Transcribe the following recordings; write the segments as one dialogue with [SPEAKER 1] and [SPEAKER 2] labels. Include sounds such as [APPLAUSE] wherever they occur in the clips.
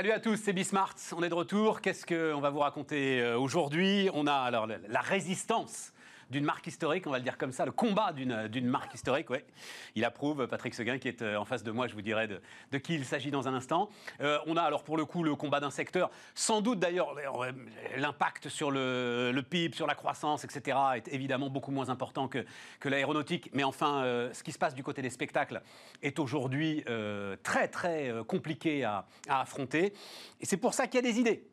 [SPEAKER 1] Salut à tous, c'est Bismart. On est de retour. Qu'est-ce qu'on va vous raconter euh, aujourd'hui? On a alors la résistance d'une marque historique, on va le dire comme ça, le combat d'une marque historique, ouais. Il approuve, Patrick Seguin, qui est euh, en face de moi, je vous dirai de, qui il s'agit dans un instant. Euh, on a alors pour le coup le combat d'un secteur, sans doute d'ailleurs, l'impact sur le, le, PIB, sur la croissance, etc., est évidemment beaucoup moins important que, que l'aéronautique. Mais enfin, euh, ce qui se passe du côté des spectacles est aujourd'hui très, très compliqué à, à affronter. Et c'est pour ça qu'il y a des idées.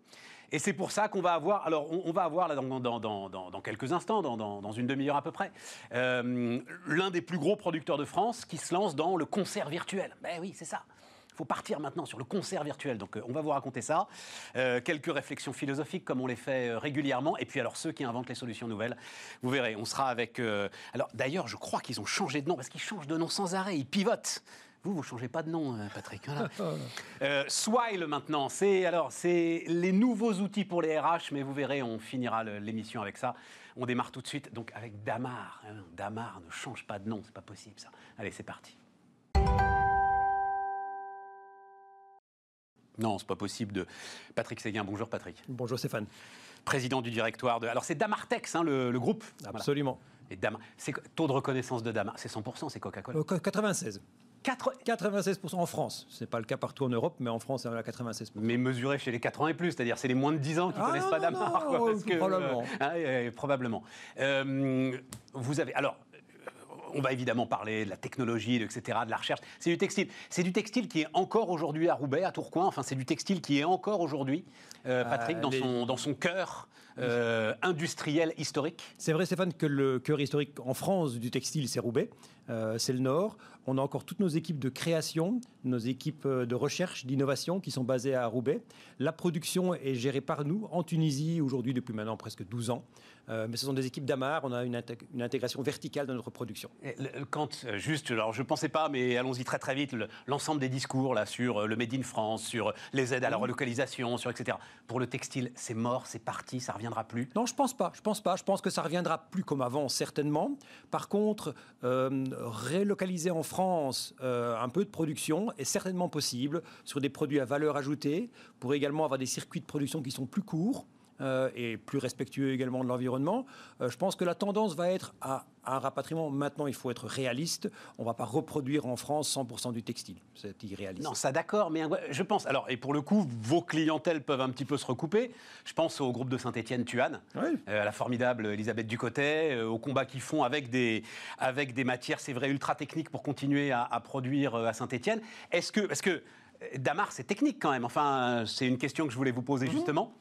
[SPEAKER 1] Et c'est pour ça qu'on va avoir, alors on, va avoir là dans, quelques instants, dans, une demi-heure à peu près, euh, l'un des plus gros producteurs de France qui se lance dans le concert virtuel. Ben oui, c'est ça. Il faut partir maintenant sur le concert virtuel. Donc, euh, on va vous raconter ça. Euh, quelques réflexions philosophiques, comme on les fait régulièrement. Et puis, alors, ceux qui inventent les solutions nouvelles, vous verrez, on sera avec. alors, d'ailleurs, je crois qu'ils ont changé de nom, parce qu'ils changent de nom sans arrêt. Ils pivotent. Vous, vous changez pas de nom, hein, Patrick. [LAUGHS] euh, Swile maintenant, c'est alors c'est les nouveaux outils pour les RH, mais vous verrez, on finira l'émission avec ça. On démarre tout de suite, donc avec Damar. Hein. Damar ne change pas de nom, c'est pas possible ça. Allez, c'est parti. Non, c'est pas possible de. Patrick Séguin, bonjour Patrick.
[SPEAKER 2] Bonjour Stéphane.
[SPEAKER 1] Président du directoire de. Alors c'est Damartex, hein, le, groupe.
[SPEAKER 2] Absolument.
[SPEAKER 1] Et Damar... Taux de reconnaissance de Damar, c'est 100%, c'est Coca-Cola
[SPEAKER 2] 96. 96% en France. Ce n'est pas le cas partout en Europe, mais en France, c'est à 96%.
[SPEAKER 1] Mais mesuré chez les 4 ans et plus, c'est-à-dire c'est les moins de 10 ans qui ne
[SPEAKER 2] ah,
[SPEAKER 1] connaissent pas Damar.
[SPEAKER 2] probablement.
[SPEAKER 1] Euh, probablement. Euh, vous avez. Alors, on va évidemment parler de la technologie, etc., de la recherche. C'est du textile. C'est du textile qui est encore aujourd'hui à Roubaix, à Tourcoing. Enfin, c'est du textile qui est encore aujourd'hui, euh, Patrick, dans, son, dans son cœur industriel historique.
[SPEAKER 2] C'est vrai, Stéphane, que le cœur historique en France du textile, c'est Roubaix. c'est le Nord. On a encore toutes nos équipes de création, nos équipes euh, de recherche, d'innovation qui sont basées à Roubaix. La production est gérée par nous en Tunisie aujourd'hui depuis maintenant presque 12 ans. Euh, mais ce sont des équipes d'Amar. On a une, intégration verticale dans notre production.
[SPEAKER 1] quand, euh, juste, alors je ne pensais pas, mais allons-y très très vite, l'ensemble des discours là, sur le Made in France, sur les aides à la relocalisation, sur etc. Pour le textile, c'est mort, c'est parti, ça ne reviendra plus
[SPEAKER 2] Non, je ne pense pas. Je pense pas. Je pense que ça reviendra plus comme avant, certainement. Par contre, relocaliser en France, France, euh, un peu de production est certainement possible sur des produits à valeur ajoutée, pour également avoir des circuits de production qui sont plus courts. Euh, et plus respectueux également de l'environnement. Euh, je pense que la tendance va être à, un rapatriement. Maintenant, il faut être réaliste. On ne va pas reproduire en France 100% du textile. C'est irréaliste.
[SPEAKER 1] Non, ça d'accord, mais je pense. Alors, et pour le coup, vos clientèles peuvent un petit peu se recouper. Je pense au groupe de Saint-Étienne-Tuane, à la formidable Elisabeth Ducotet, au combat qu'ils font avec des, avec des matières, c'est vrai, ultra techniques pour continuer à, à produire à Saint-Étienne. Est-ce que. Parce que Damar, c'est technique quand même. Enfin, c'est une question que je voulais vous poser mhm. justement.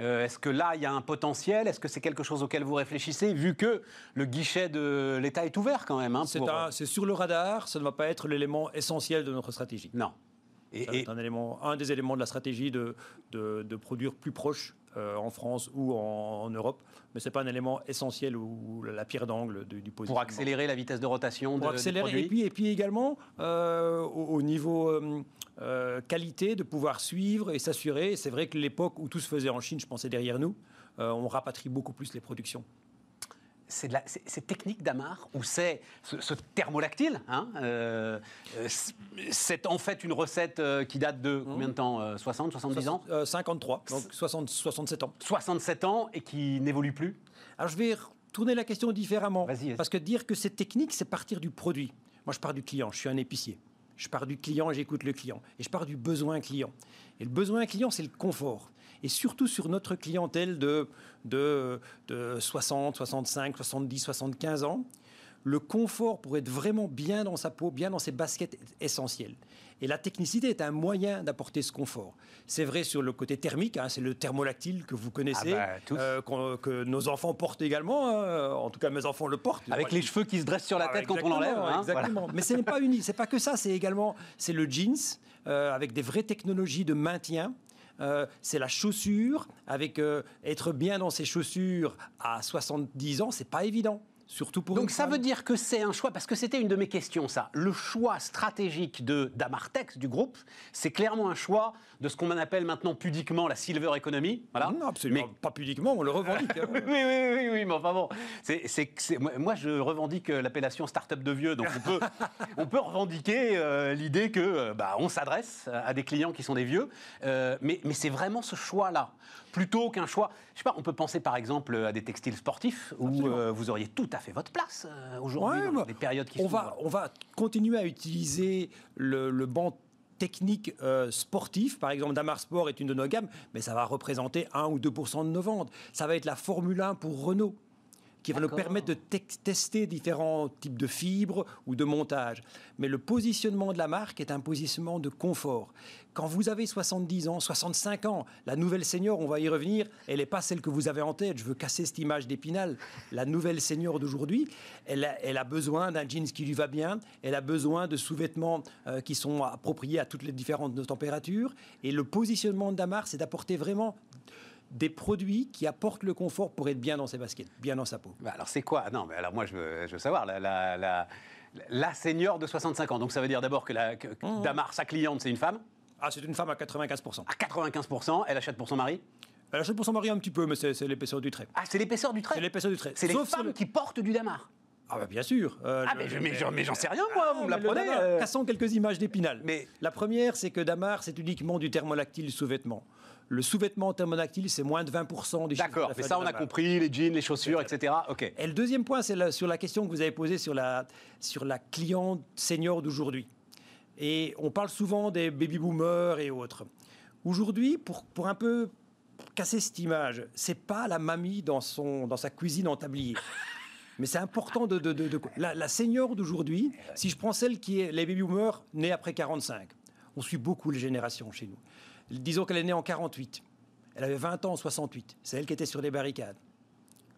[SPEAKER 1] Euh, est-ce que là, il y a un potentiel? Est-ce que c'est quelque chose auquel vous réfléchissez, vu que le guichet de l'État est ouvert quand même hein,
[SPEAKER 2] C'est sur le radar, ça ne va pas être l'élément essentiel de notre stratégie.
[SPEAKER 1] Non.
[SPEAKER 2] C'est un, élément, un des éléments de la stratégie de, de, produire plus proche euh, en France ou en, Europe, mais ce n'est pas un élément essentiel ou la pierre d'angle du, du
[SPEAKER 1] Pour accélérer la vitesse de rotation
[SPEAKER 2] Pour accélérer, et puis, et puis également euh, au, niveau euh, qualité, de pouvoir suivre et s'assurer. C'est vrai que l'époque où tout se faisait en Chine, je pensais derrière nous, on rapatrie beaucoup plus les productions
[SPEAKER 1] c'est technique d'Amar ou c'est ce, thermolactyle hein, euh, C'est en fait une recette euh, qui date de combien de temps 60, euh, 70 ans?
[SPEAKER 2] 53, donc 60, 67 ans.
[SPEAKER 1] 67 ans et qui n'évolue plus?
[SPEAKER 2] Alors je vais tourner la question différemment. Parce que dire que c'est technique, c'est partir du produit. Moi, je pars du client, je suis un épicier. Je pars du client et j'écoute le client. Et je pars du besoin client. Et le besoin client, c'est le confort et surtout sur notre clientèle de, de, 60, 65, 70, 75 ans, le confort pour être vraiment bien dans sa peau, bien dans ses baskets est essentiel. Et la technicité est un moyen d'apporter ce confort. C'est vrai sur le côté thermique, hein, c'est le thermolactyle que vous connaissez, ah bah, euh, que nos enfants portent également. Hein. en tout cas, mes enfants le portent.
[SPEAKER 1] Avec les cheveux qui se dressent sur la ah, tête quand on l'enlève.
[SPEAKER 2] Hein, exactement. [LAUGHS] Mais ce n'est pas unique. C'est pas que ça. C'est également c'est le jeans euh, avec des vraies technologies de maintien. Euh, c'est la chaussure. Avec euh, être bien dans ses chaussures à 70 ans, c'est pas évident. Surtout pour
[SPEAKER 1] Donc ça veut dire que c'est un choix, parce que c'était une de mes questions, ça. Le choix stratégique de d'Amartex, du groupe, c'est clairement un choix de ce qu'on appelle maintenant pudiquement la silver economy. Voilà.
[SPEAKER 2] Non, absolument pas pudiquement, on le revendique. Hein. [LAUGHS]
[SPEAKER 1] oui, oui, oui, oui, mais enfin bon. c'est moi, je revendique l'appellation start-up de vieux, donc on peut, [LAUGHS] on peut revendiquer euh, l'idée que euh, bah, on s'adresse à des clients qui sont des vieux, euh, mais, mais c'est vraiment ce choix-là plutôt qu'un choix. Je sais pas, on peut penser par exemple à des textiles sportifs où vous auriez tout à fait votre place aujourd'hui dans les périodes qui
[SPEAKER 2] on va, on va continuer à utiliser le, le banc technique sportif, par exemple Damar Sport est une de nos gammes, mais ça va représenter 1 ou 2 de nos ventes. Ça va être la Formule 1 pour Renault qui va nous permettre de tester différents types de fibres ou de montage. Mais le positionnement de la marque est un positionnement de confort. Quand vous avez 70 ans, 65 ans, la nouvelle senior, on va y revenir, elle n'est pas celle que vous avez en tête. Je veux casser cette image d'épinal. La nouvelle senior d'aujourd'hui, elle a, elle a, besoin d'un jeans qui lui va bien, elle a besoin de sous-vêtements euh, qui sont appropriés à toutes les différentes températures. Et le positionnement de Damar, c'est d'apporter vraiment des produits qui apportent le confort pour être bien dans ses baskets, bien dans sa peau.
[SPEAKER 1] Bah, alors c'est quoi? Non, mais alors moi je veux, savoir la, la, la, senior de 65 ans. Donc ça veut dire d'abord que, la, mmh. Damar, sa cliente, c'est une femme?
[SPEAKER 2] Ah, c'est une femme à 95%.
[SPEAKER 1] À 95%, elle achète pour son mari?
[SPEAKER 2] Elle achète pour son mari un petit peu, mais c'est l'épaisseur du trait.
[SPEAKER 1] Ah, c'est l'épaisseur du trait?
[SPEAKER 2] C'est l'épaisseur du trait.
[SPEAKER 1] C'est les femmes qui portent du Damar
[SPEAKER 2] ah bah bien sûr.
[SPEAKER 1] Euh, ah mais, j'en sais rien moi, vous me l'apprenez. Euh...
[SPEAKER 2] Cassons quelques images d'épinal. Mais la première, c'est que Damar, c'est uniquement du thermolactyle sous-vêtement. Le sous-vêtement thermonactyle, c'est moins de 20% des
[SPEAKER 1] D'accord, mais ça, on a compris, les jeans, les chaussures, etc. OK.
[SPEAKER 2] Et le deuxième point, c'est sur la question que vous avez posée sur la, sur la cliente senior d'aujourd'hui. Et on parle souvent des baby-boomers et autres. Aujourd'hui, pour, pour un peu casser cette image, c'est pas la mamie dans, son, dans sa cuisine en tablier. [LAUGHS] Mais c'est important de... de, de, La, la senior d'aujourd'hui, si je prends celle qui est les baby-boomers nés après 45, on suit beaucoup les générations chez nous. Disons qu'elle est née en 48. Elle avait 20 ans en 68. C'est elle qui était sur les barricades.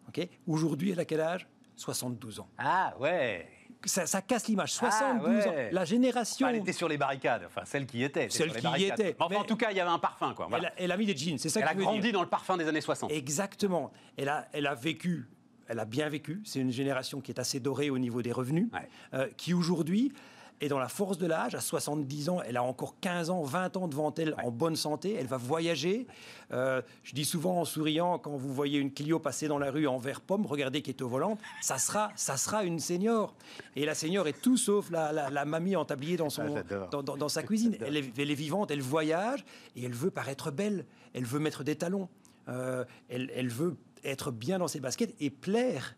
[SPEAKER 2] Ok? Aujourd'hui, elle a quel âge? 72 ans.
[SPEAKER 1] Ah ouais
[SPEAKER 2] ça, casse l'image. 72 ah, ans. La génération.
[SPEAKER 1] elle était sur les barricades. Enfin, celle qui était.
[SPEAKER 2] Celle qui y était.
[SPEAKER 1] Enfin, en tout cas, il y avait un parfum. Quoi.
[SPEAKER 2] Elle, a, mis des jeans. C'est ça
[SPEAKER 1] Elle a grandi dans le parfum des années 60.
[SPEAKER 2] Exactement. Elle a, elle a vécu. Elle a bien vécu. C'est une génération qui est assez dorée au niveau des revenus, euh, qui aujourd'hui et dans la force de l'âge, à 70 ans, elle a encore 15 ans, 20 ans devant elle en bonne santé. Elle va voyager. Euh, je dis souvent en souriant, quand vous voyez une Clio passer dans la rue en vert pomme, regardez qui est au volant, ça sera, ça sera une senior. Et la senior est tout sauf la, mamie en tablier dans, son, ah, dans, sa [LAUGHS] cuisine. Elle est, elle est, vivante, elle voyage et elle veut paraître belle. Elle veut mettre des talons. Euh, elle, elle veut être bien dans ses baskets et plaire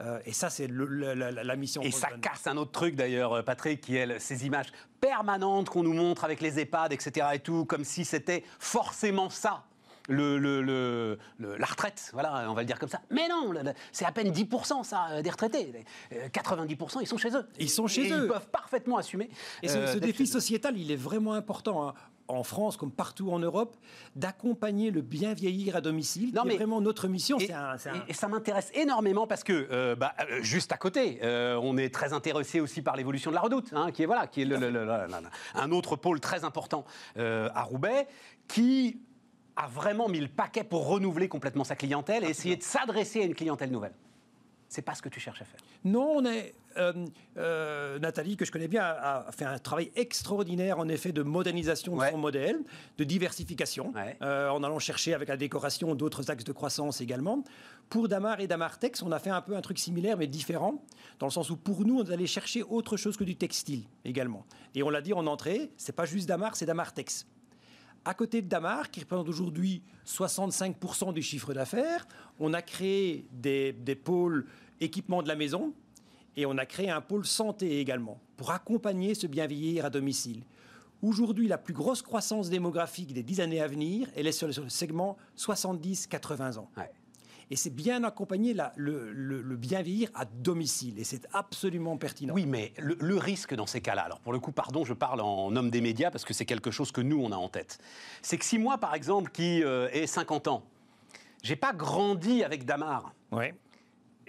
[SPEAKER 2] euh, et ça, c'est la, mission.
[SPEAKER 1] Et ça casse un autre truc d'ailleurs, euh, Patrick, qui est ces images permanentes qu'on nous montre avec les EHPAD, etc. et tout, comme si c'était forcément ça. Le, la retraite, voilà, on va le dire comme ça. Mais non, c'est à peine 10% ça, euh, des retraités. 90% ils sont chez eux.
[SPEAKER 2] Ils sont chez eux.
[SPEAKER 1] Ils peuvent parfaitement assumer.
[SPEAKER 2] Et ce, défi sociétal, il est vraiment important. Hein en France comme partout en Europe, d'accompagner le bien vieillir à domicile. C'est vraiment notre mission.
[SPEAKER 1] Et, et ça m'intéresse énormément parce que, euh, bah, euh, juste à côté, euh, on est très intéressé aussi par l'évolution de la redoute, hein, qui est, voilà, qui est un autre pôle très important à Roubaix, qui a vraiment mis le paquet pour renouveler complètement sa clientèle et essayer de s'adresser à une clientèle nouvelle. C'est pas ce que tu cherches à faire.
[SPEAKER 2] Non, on est. Euh, euh, Nathalie, que je connais bien, a, fait un travail extraordinaire, en effet, de modernisation de son modèle, de diversification, euh, en allant chercher avec la décoration d'autres axes de croissance également. Pour Damar et Damartex, on a fait un peu un truc similaire, mais différent, dans le sens où pour nous, on allait chercher autre chose que du textile également. Et on l'a dit en entrée, c'est pas juste Damar, c'est Damartex. À côté de Damar, qui représente aujourd'hui 65% du chiffre d'affaires, on a créé des, pôles équipement de la maison et on a créé un pôle santé également pour accompagner ce bien vieillir à domicile. Aujourd'hui, la plus grosse croissance démographique des dix années à venir, elle est sur le, segment 70-80 ans. Et c'est bien accompagner le, bien vieillir à domicile. Et c'est absolument pertinent.
[SPEAKER 1] Oui, mais le, risque dans ces cas-là, alors pour le coup, pardon, je parle en homme des médias parce que c'est quelque chose que nous, on a en tête. C'est que si moi, par exemple, qui euh, ai 50 ans, j'ai pas grandi avec Damar.
[SPEAKER 2] Ouais.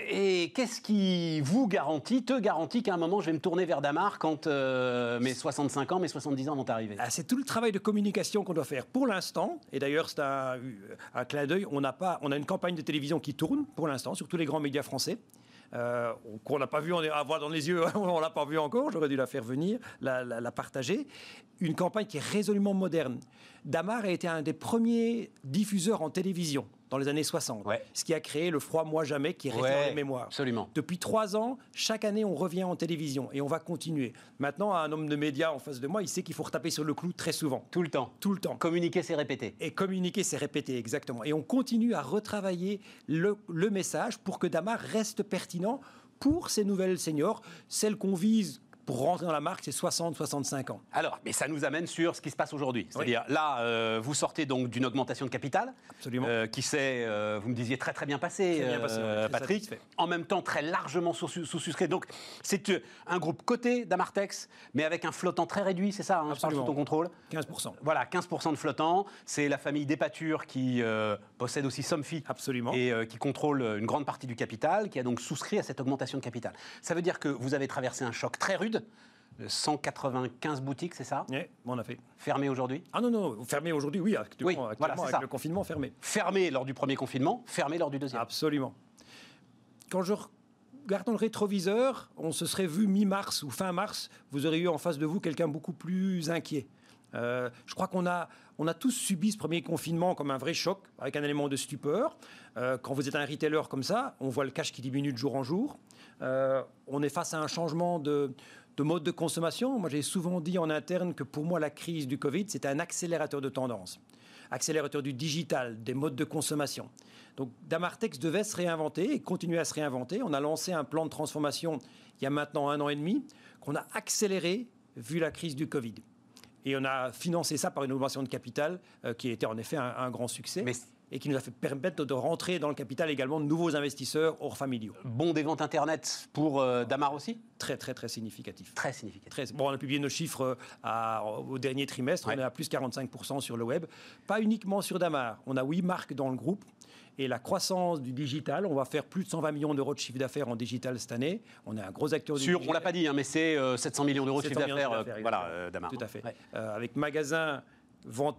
[SPEAKER 1] Et qu'est-ce qui vous garantit, te garantit qu'à un moment je vais me tourner vers Damar quand euh, mes 65 ans, mes 70 ans vont arriver?
[SPEAKER 2] Ah, C'est tout le travail de communication qu'on doit faire pour l'instant. Et d'ailleurs, c'est un, clin d'œil. On, a pas, on a une campagne de télévision qui tourne pour l'instant sur tous les grands médias français. qu'on n'a pas vu, on est à voir dans les yeux, [LAUGHS] on l'a pas vu encore, j'aurais dû la faire venir, la, la partager. Une campagne qui est résolument moderne. Damar a été un des premiers diffuseurs en télévision dans les années 60. Ce qui a créé le froid moi jamais qui est resté dans les mémoires.
[SPEAKER 1] Absolument.
[SPEAKER 2] Depuis trois ans, chaque année, on revient en télévision et on va continuer. Maintenant, un homme de médias en face de moi, il sait qu'il faut retaper sur le clou très souvent.
[SPEAKER 1] Tout le temps.
[SPEAKER 2] Tout le temps.
[SPEAKER 1] Communiquer, c'est répéter.
[SPEAKER 2] Et communiquer, c'est répéter, exactement. Et on continue à retravailler le, le message pour que Damar reste pertinent pour ces nouvelles seniors, celles qu'on vise pour rentrer dans la marque, c'est 60-65 ans.
[SPEAKER 1] Alors, mais ça nous amène sur ce qui se passe aujourd'hui. C'est-à-dire, là, euh, vous sortez donc d'une augmentation de capital.
[SPEAKER 2] Absolument.
[SPEAKER 1] Euh, qui s'est, euh, vous me disiez, très très bien passé, Patrick. En même temps, très largement sous-suscrit. donc, c'est un groupe coté d'Amartex, mais avec un flottant très réduit, c'est ça hein,
[SPEAKER 2] Absolument.
[SPEAKER 1] Je parle ton contrôle
[SPEAKER 2] 15%.
[SPEAKER 1] Voilà, 15% de flottant. C'est la famille Despatures qui possède aussi Somfy.
[SPEAKER 2] Absolument.
[SPEAKER 1] Et qui contrôle une grande partie du capital, qui a donc souscrit à cette augmentation de capital. Ça veut dire que vous avez traversé un choc très rude 195 boutiques, c'est ça?
[SPEAKER 2] Oui, on a fait.
[SPEAKER 1] Fermé aujourd'hui?
[SPEAKER 2] Ah non, non, fermé aujourd'hui, oui, actuellement, oui, voilà, avec le confinement fermé.
[SPEAKER 1] Fermé lors du premier confinement, fermé lors du deuxième.
[SPEAKER 2] Absolument. Quand je regarde dans le rétroviseur, on se serait vu mi-mars ou fin mars, vous auriez eu en face de vous quelqu'un beaucoup plus inquiet. Euh, je crois qu'on a, on a tous subi ce premier confinement comme un vrai choc, avec un élément de stupeur. Euh, quand vous êtes un retailer comme ça, on voit le cash qui diminue de jour en jour. Euh, on est face à un changement de, de mode de consommation. Moi, j'ai souvent dit en interne que pour moi, la crise du Covid, c'était un accélérateur de tendance, accélérateur du digital, des modes de consommation. Donc, Damartex devait se réinventer et continuer à se réinventer. On a lancé un plan de transformation il y a maintenant un an et demi, qu'on a accéléré vu la crise du Covid. Et on a financé ça par une augmentation de capital euh, qui était en effet un, grand succès et qui nous a fait permettre de rentrer dans le capital également de nouveaux investisseurs hors familiaux.
[SPEAKER 1] Bon des ventes Internet pour euh, Damar aussi?
[SPEAKER 2] Très, très, très significatif.
[SPEAKER 1] Très significatif.
[SPEAKER 2] Très, bon, on a publié nos chiffres euh, à, au dernier trimestre, on est à plus 45% sur le web. Pas uniquement sur Damar, on a huit marques dans le groupe. Et la croissance du digital, on va faire plus de 120 millions d'euros de chiffre d'affaires en digital cette année. On est un gros acteur
[SPEAKER 1] du Sur, On l'a pas dit, hein, mais c'est 700 euh, millions d'euros de chiffre d'affaires.
[SPEAKER 2] voilà, Damar. Tout à fait. avec magasin, vente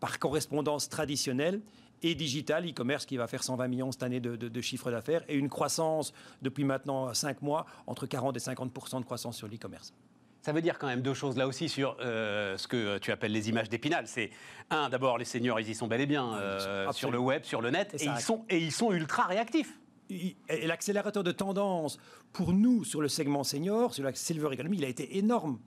[SPEAKER 2] par correspondance traditionnelle et digital, e-commerce qui va faire 120 millions cette année de, de, chiffre d'affaires et une croissance depuis maintenant 5 mois entre 40 et 50% de croissance sur l'e-commerce.
[SPEAKER 1] Ça veut dire quand même deux choses là aussi sur euh, ce que tu appelles les images d'épinal. C'est un, d'abord les seniors, ils y sont bel et bien euh, sur le web, sur le net, et, ils, sont, et ils sont ultra réactifs.
[SPEAKER 2] Et l'accélérateur de tendance pour nous sur le segment senior, sur la silver economy, il a été énorme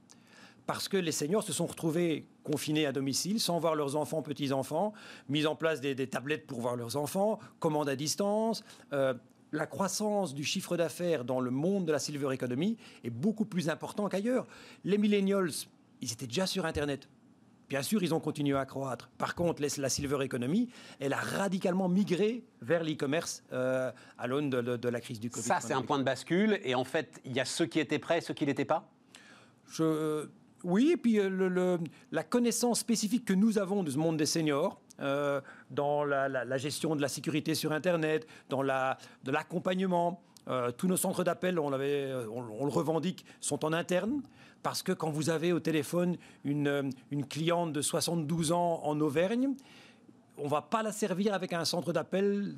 [SPEAKER 2] parce que les seniors se sont retrouvés confinés à domicile, sans voir leurs enfants, petits-enfants, mis en place des, tablettes pour voir leurs enfants, commandes à distance. Euh, la croissance du chiffre d'affaires dans le monde de la silver economy est beaucoup plus important qu'ailleurs. Les millennials, ils étaient déjà sur Internet. Bien sûr, ils ont continué à croître. Par contre, la silver economy, elle a radicalement migré vers l'e-commerce euh, à l'aune de, la crise du Covid.
[SPEAKER 1] Ça, c'est un point de bascule. Et en fait, il y a ceux qui étaient prêts, ceux qui n'étaient pas?
[SPEAKER 2] Je, oui, et puis euh, la connaissance spécifique que nous avons de ce monde des seniors, euh, dans la, gestion de la sécurité sur Internet, dans de l'accompagnement. Euh, tous nos centres d'appel, on, on, le revendique, sont en interne. Parce que quand vous avez au téléphone une, une cliente de 72 ans en Auvergne, on ne va pas la servir avec un centre d'appel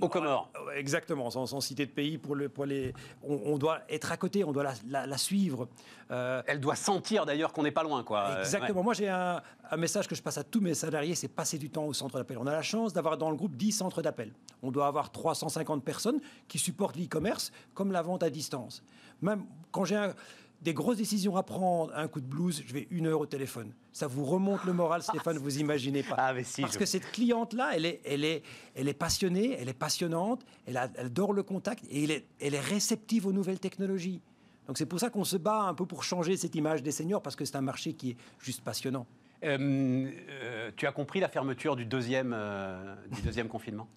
[SPEAKER 1] au Comores.
[SPEAKER 2] Exactement, sans, citer de pays pour, le, pour les. On, doit être à côté, on doit la, suivre.
[SPEAKER 1] Euh, Elle doit sentir d'ailleurs qu'on n'est pas loin, quoi.
[SPEAKER 2] Exactement. Moi, j'ai un, message que je passe à tous mes salariés, c'est passer du temps au centre d'appel. On a la chance d'avoir dans le groupe 10 centres d'appel. On doit avoir 350 personnes qui supportent l'e-commerce comme la vente à distance. Même quand j'ai un des grosses décisions à prendre, un coup de blues, je vais une heure au téléphone. Ça vous remonte le moral, Stéphane, vous imaginez pas.
[SPEAKER 1] Ah, mais si,
[SPEAKER 2] Parce que cette cliente-là, elle est, elle, est, elle est passionnée, elle est passionnante, elle, adore le contact et elle est, elle est réceptive aux nouvelles technologies. Donc c'est pour ça qu'on se bat un peu pour changer cette image des seniors, parce que c'est un marché qui est juste passionnant. Euh,
[SPEAKER 1] euh, tu as compris la fermeture du deuxième, euh, du deuxième [LAUGHS] confinement?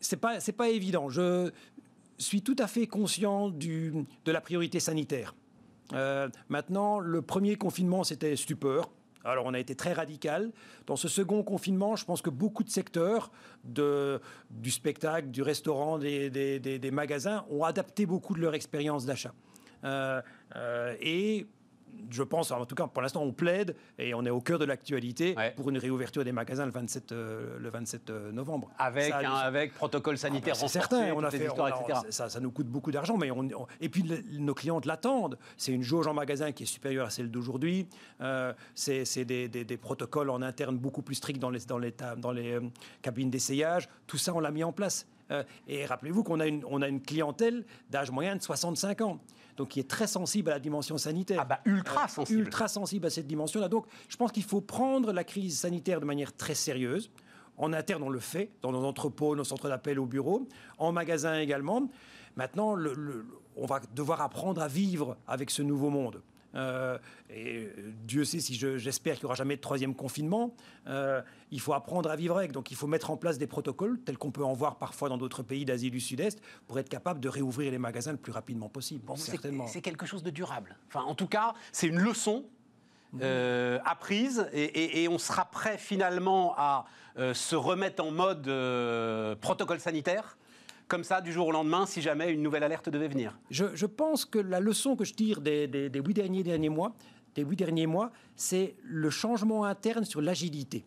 [SPEAKER 2] C'est pas c'est pas évident. Je suis tout à fait conscient de la priorité sanitaire. Euh, maintenant, le premier confinement, c'était stupeur. Alors, on a été très radical. Dans ce second confinement, je pense que beaucoup de secteurs de, du spectacle, du restaurant, des, des, des, magasins ont adapté beaucoup de leur expérience d'achat. Euh, euh, et je pense, en tout cas pour l'instant, on plaide et on est au cœur de l'actualité pour une réouverture des magasins le 27, euh, le 27 euh, novembre.
[SPEAKER 1] Avec, un, avec protocole sanitaire ah bah,
[SPEAKER 2] C'est certain, on a fait, ça, ça, nous coûte beaucoup d'argent, mais on, et puis nos clientes l'attendent. C'est une jauge en magasin qui est supérieure à celle d'aujourd'hui. Euh, c'est des, des, des, protocoles en interne beaucoup plus stricts dans les, dans les, dans les cabines d'essayage. Tout ça, on l'a mis en place. Et rappelez-vous qu'on a une, on a une clientèle d'âge moyen de 65 ans donc qui est très sensible à la dimension sanitaire.
[SPEAKER 1] Ah bah ultra euh, sensible.
[SPEAKER 2] ultra sensible à cette dimension-là. Donc je pense qu'il faut prendre la crise sanitaire de manière très sérieuse. En interne, on le fait, dans nos entrepôts, nos centres d'appel au bureau, en magasin également. Maintenant, on va devoir apprendre à vivre avec ce nouveau monde. Euh, et euh, Dieu sait si j'espère qu'il n'y aura jamais de troisième confinement. Euh, il faut apprendre à vivre avec. Donc il faut mettre en place des protocoles, tels qu'on peut en voir parfois dans d'autres pays d'Asie du Sud-Est, pour être capable de réouvrir les magasins le plus rapidement possible.
[SPEAKER 1] certainement. C'est quelque chose de durable. Enfin, en tout cas, c'est une leçon apprise et, on sera prêt finalement à se remettre en mode protocole sanitaire comme ça du jour au lendemain si jamais une nouvelle alerte devait venir
[SPEAKER 2] Je, pense que la leçon que je tire des, huit derniers, mois, c'est le changement interne sur l'agilité.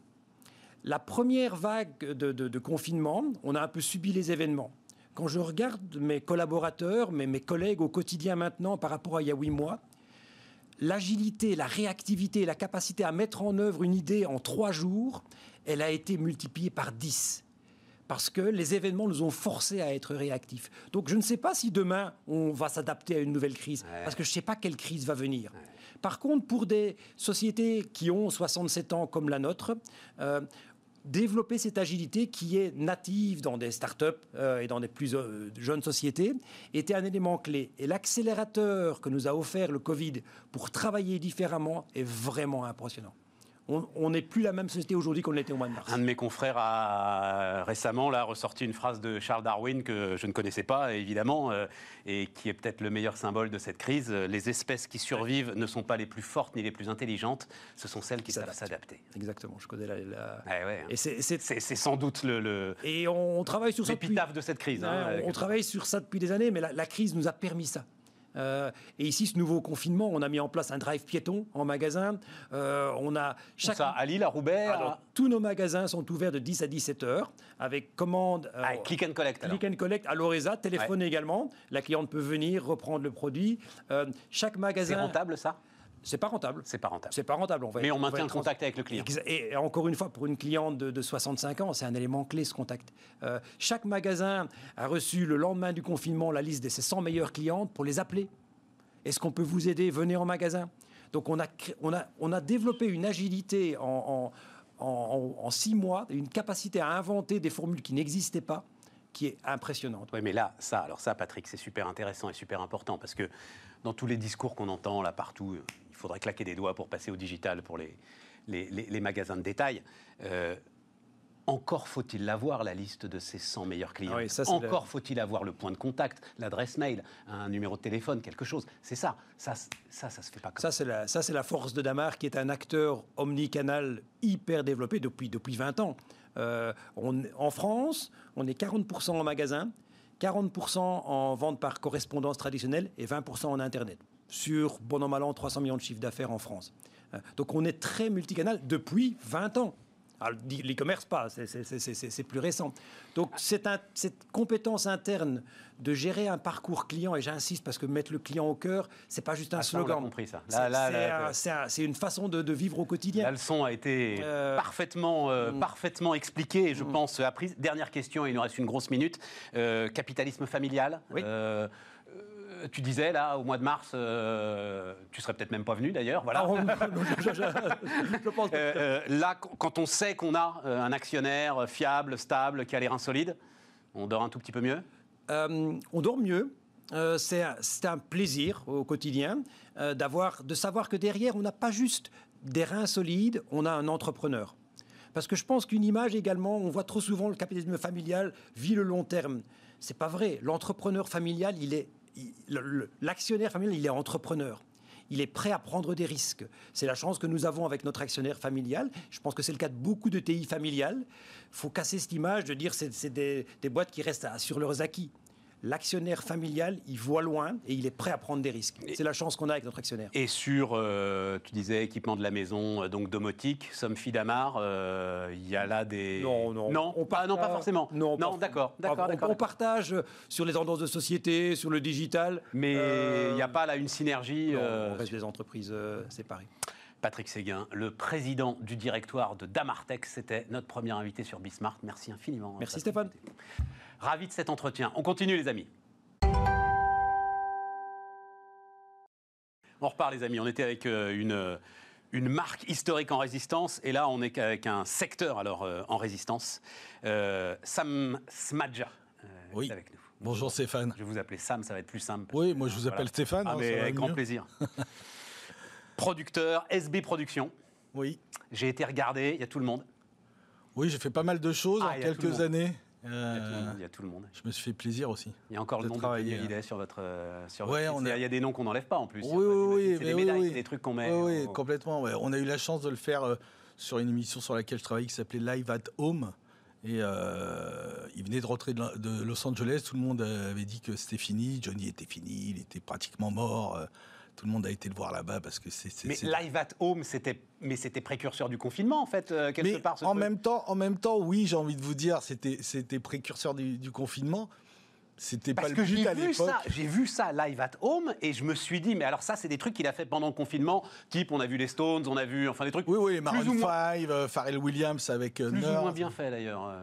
[SPEAKER 2] La première vague de, confinement, on a un peu subi les événements. Quand je regarde mes collaborateurs, mes, mes collègues au quotidien maintenant par rapport à il y a huit mois, l'agilité, la réactivité, la capacité à mettre en œuvre une idée en trois jours, elle a été multipliée par dix parce que les événements nous ont forcés à être réactifs. Donc je ne sais pas si demain on va s'adapter à une nouvelle crise, parce que je ne sais pas quelle crise va venir. Par contre, pour des sociétés qui ont 67 ans comme la nôtre, euh, développer cette agilité qui est native dans des startups euh, et dans des plus euh, jeunes sociétés était un élément clé. Et l'accélérateur que nous a offert le Covid pour travailler différemment est vraiment impressionnant on n'est plus la même société aujourd'hui qu'on l'était au mois de mars.
[SPEAKER 1] Un de mes confrères a récemment là, ressorti une phrase de Charles Darwin que je ne connaissais pas, évidemment, euh, et qui est peut-être le meilleur symbole de cette crise. Les espèces qui survivent ne sont pas les plus fortes ni les plus intelligentes, ce sont celles qui savent s'adapter.
[SPEAKER 2] Exactement, je connais la...
[SPEAKER 1] Hein. et c'est sans doute le...
[SPEAKER 2] Et on, travaille sur ça
[SPEAKER 1] depuis... de cette crise.
[SPEAKER 2] Hein, on, travaille sur ça depuis des années, mais la crise nous a permis ça. Euh, et ici, ce nouveau confinement, on a mis en place un drive piéton en magasin. Euh, on a
[SPEAKER 1] chaque... Ça, à Lille, à Roubaix
[SPEAKER 2] Tous nos magasins sont ouverts de 10 à 17 heures avec commande.
[SPEAKER 1] Euh, ah, click and collect.
[SPEAKER 2] Click and collect à l'Oreza, téléphone également. La cliente peut venir reprendre le produit. chaque magasin.
[SPEAKER 1] C'est rentable ça?
[SPEAKER 2] C'est pas rentable.
[SPEAKER 1] C'est pas rentable.
[SPEAKER 2] C'est pas rentable.
[SPEAKER 1] Mais on maintient le contact avec le client.
[SPEAKER 2] Et encore une fois, pour une cliente de, 65 ans, c'est un élément clé ce contact. Euh, chaque magasin a reçu le lendemain du confinement la liste de ses 100 meilleures clientes pour les appeler. Est-ce qu'on peut vous aider? Venez en magasin. Donc on a, on a, on a développé une agilité en, en, six mois, une capacité à inventer des formules qui n'existaient pas qui est impressionnante.
[SPEAKER 1] Oui, mais là, ça, alors ça, Patrick, c'est super intéressant et super important parce que dans tous les discours qu'on entend là partout, il faudrait claquer des doigts pour passer au digital pour les, les, magasins de détail. Euh, encore faut-il l'avoir, la liste de ces 100 meilleurs clients. Ah Encore faut-il avoir le point de contact, l'adresse mail, un numéro de téléphone, quelque chose. C'est ça. Ça, ça, ça se fait pas comme
[SPEAKER 2] ça. Ça, c'est la, force de Damar, qui est un acteur omnicanal hyper développé depuis, depuis 20 ans. Euh, en France, on est 40% en magasin, 40% en vente par correspondance traditionnelle et 20% en Internet. Sur, bon an, mal an, 300 millions de chiffres d'affaires en France. Euh, donc on est très multicanal depuis 20 ans. L'e-commerce, pas, c'est plus récent. Donc, cette, cette compétence interne de gérer un parcours client, et j'insiste parce que mettre le client au cœur, c'est pas juste un ah, slogan.
[SPEAKER 1] compris ça.
[SPEAKER 2] C'est une façon de, vivre au quotidien.
[SPEAKER 1] La leçon a été euh, parfaitement, euh, mm. parfaitement expliquée, et je mm. pense apprise. Dernière question, il nous reste une grosse minute. Euh, capitalisme familial. Oui tu disais là au mois de mars, euh, tu serais peut-être même pas venu d'ailleurs. Voilà. là, quand on sait qu'on a euh, un actionnaire fiable, stable, qui a l'air insolide, on dort un tout petit peu mieux?
[SPEAKER 2] Euh, on dort mieux. c'est un plaisir au quotidien d'avoir, de savoir que derrière, on n'a pas juste des reins solides, on a un entrepreneur. Parce que je pense qu'une image également, on voit trop souvent le capitalisme familial vit le long terme. C'est pas vrai. L'entrepreneur familial, il est l'actionnaire familial, il est entrepreneur. Il est prêt à prendre des risques. C'est la chance que nous avons avec notre actionnaire familial. Je pense que c'est le cas de beaucoup de TI familiales. Il faut casser cette image de dire que c'est des, des boîtes qui restent sur leurs acquis. L'actionnaire familial, il voit loin et il est prêt à prendre des risques. C'est la chance qu'on a avec notre actionnaire.
[SPEAKER 1] Et sur, euh, tu disais, équipement de la maison, euh, donc domotique, Somfy Damar, euh, il y a là des...
[SPEAKER 2] Non, non.
[SPEAKER 1] Non, on pas, non pas forcément.
[SPEAKER 2] Non, non d'accord. d'accord, on, on, partage sur les tendances de société, sur le digital.
[SPEAKER 1] Mais il n'y a pas là une synergie...
[SPEAKER 2] Non, on reste des entreprises séparées.
[SPEAKER 1] Patrick Séguin, le président du directoire de Damartech, c'était notre premier invité sur Bismart. Merci infiniment.
[SPEAKER 2] Merci Stéphane.
[SPEAKER 1] Ravi de cet entretien. On continue les amis. On repart les amis, on était avec euh, une, une marque historique en résistance et là on est avec un secteur alors euh, en résistance. Euh, Sam Smadja
[SPEAKER 3] oui. avec nous. Bonjour Stéphane.
[SPEAKER 1] Je vais vous appeler Sam, ça va être plus simple.
[SPEAKER 3] Oui, moi je vous appelle Stéphane.
[SPEAKER 1] Ah,
[SPEAKER 3] hein,
[SPEAKER 1] mais avec grand plaisir. [LAUGHS] Producteur, SB Productions.
[SPEAKER 3] Oui.
[SPEAKER 1] J'ai été regardé, il y a tout le monde.
[SPEAKER 3] Oui, j'ai fait pas mal de choses ah, en quelques années.
[SPEAKER 1] Il y a tout le monde.
[SPEAKER 3] Je me suis fait plaisir aussi.
[SPEAKER 1] Il y a encore le nom de sur votre. Euh, sur
[SPEAKER 3] ouais,
[SPEAKER 1] il y a des noms qu'on n'enlève pas en plus.
[SPEAKER 3] Oui, oui, oui.
[SPEAKER 1] C'est des médailles, c'est des trucs qu'on met.
[SPEAKER 3] Oui, complètement. On a eu la chance de le faire euh, sur une émission sur laquelle je travaillais qui s'appelait Live at Home. Et euh, il venait de rentrer de Los Angeles. Tout le monde avait dit que c'était fini. Johnny était fini. Il était pratiquement mort tout le monde a été le voir là-bas parce que c'est.
[SPEAKER 1] Mais Live at Home, c'était, mais c'était précurseur du confinement en fait euh, quelque part.
[SPEAKER 3] en même temps, en même temps, oui, j'ai envie de vous dire, c'était, c'était précurseur du, confinement. C'était pas le but
[SPEAKER 1] j'ai
[SPEAKER 3] à
[SPEAKER 1] ça, j'ai vu ça live at home et je me suis dit mais alors ça c'est des trucs qu'il a fait pendant le confinement, type on a vu les Stones, on a vu enfin des trucs.
[SPEAKER 3] Oui oui, Maroon 5, euh, Pharrell Williams avec
[SPEAKER 1] euh, plus ou moins bien fait d'ailleurs.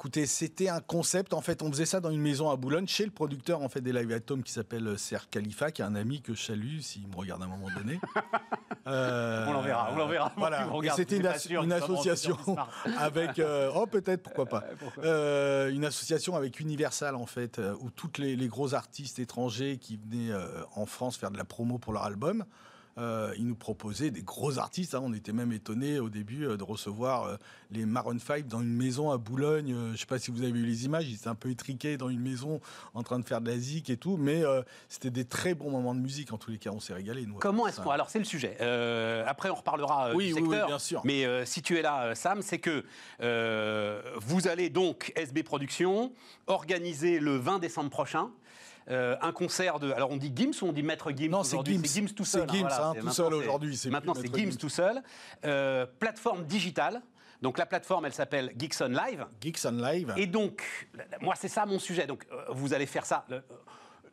[SPEAKER 3] Écoutez, c'était un concept. En fait, on faisait ça dans une maison à Boulogne, chez le producteur en fait des live at home qui s'appelle euh, Serre Khalifa, qui est un ami que je salue s'il me regarde à un moment donné. [LAUGHS]
[SPEAKER 1] Euh, on l'enverra, on l'enverra.
[SPEAKER 3] Voilà. C'était une, association [LAUGHS] avec. Euh, oh, peut-être, pourquoi pas. [LAUGHS] une association avec Universal en fait, où tous les, les, gros artistes étrangers qui venaient en France faire de la promo pour leur album. Euh, ils nous proposaient des gros artistes. Hein. On était même étonnés au début euh, de recevoir euh, les Maroon 5 dans une maison à Boulogne. je ne sais pas si vous avez vu les images. Ils étaient un peu étriqués dans une maison en train de faire de la zik et tout. Mais c'était des très bons moments de musique. En tous les cas, on s'est régalé. Nous,
[SPEAKER 1] Comment est-ce qu'on. Alors, c'est le sujet. après, on reparlera
[SPEAKER 3] oui,
[SPEAKER 1] du secteur.
[SPEAKER 3] Oui, bien sûr.
[SPEAKER 1] Mais si tu es là, Sam, c'est que vous allez donc, SB Productions, organiser le 20 décembre prochain euh, un concert de. Alors on dit Gims ou on dit Maître Gims
[SPEAKER 3] Non, c'est Gims.
[SPEAKER 1] Gims tout seul.
[SPEAKER 3] C'est Gims, hein, tout seul aujourd'hui.
[SPEAKER 1] Maintenant, c'est Gims tout seul. Euh, plateforme digitale. Donc la plateforme, elle s'appelle Geeks Live.
[SPEAKER 3] Geeks Live.
[SPEAKER 1] Et donc, moi, c'est ça mon sujet. Donc, euh, vous allez faire ça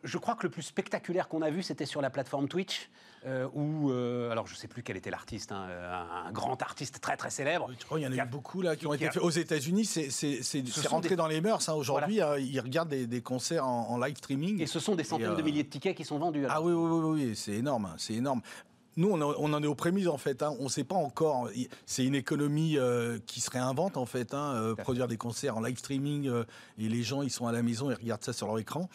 [SPEAKER 1] je crois que le plus spectaculaire qu'on a vu, c'était sur la plateforme Twitch, euh, où, euh, alors je ne sais plus quel était l'artiste, hein, un, grand artiste très très célèbre.
[SPEAKER 3] il y en a, eu beaucoup là qui ont été faits aux États-Unis. C'est rentré dans les mœurs. Hein, aujourd'hui, euh, ils regardent des, concerts en, live streaming.
[SPEAKER 1] Et ce sont des centaines de milliers de tickets qui sont vendus.
[SPEAKER 3] Ah oui, oui, oui, oui c'est énorme, c'est énorme. Nous, on, en est aux prémices en fait. On ne sait pas encore. C'est une économie qui se réinvente en fait. produire des concerts en live streaming et les gens, ils sont à la maison, ils regardent ça sur leur écran.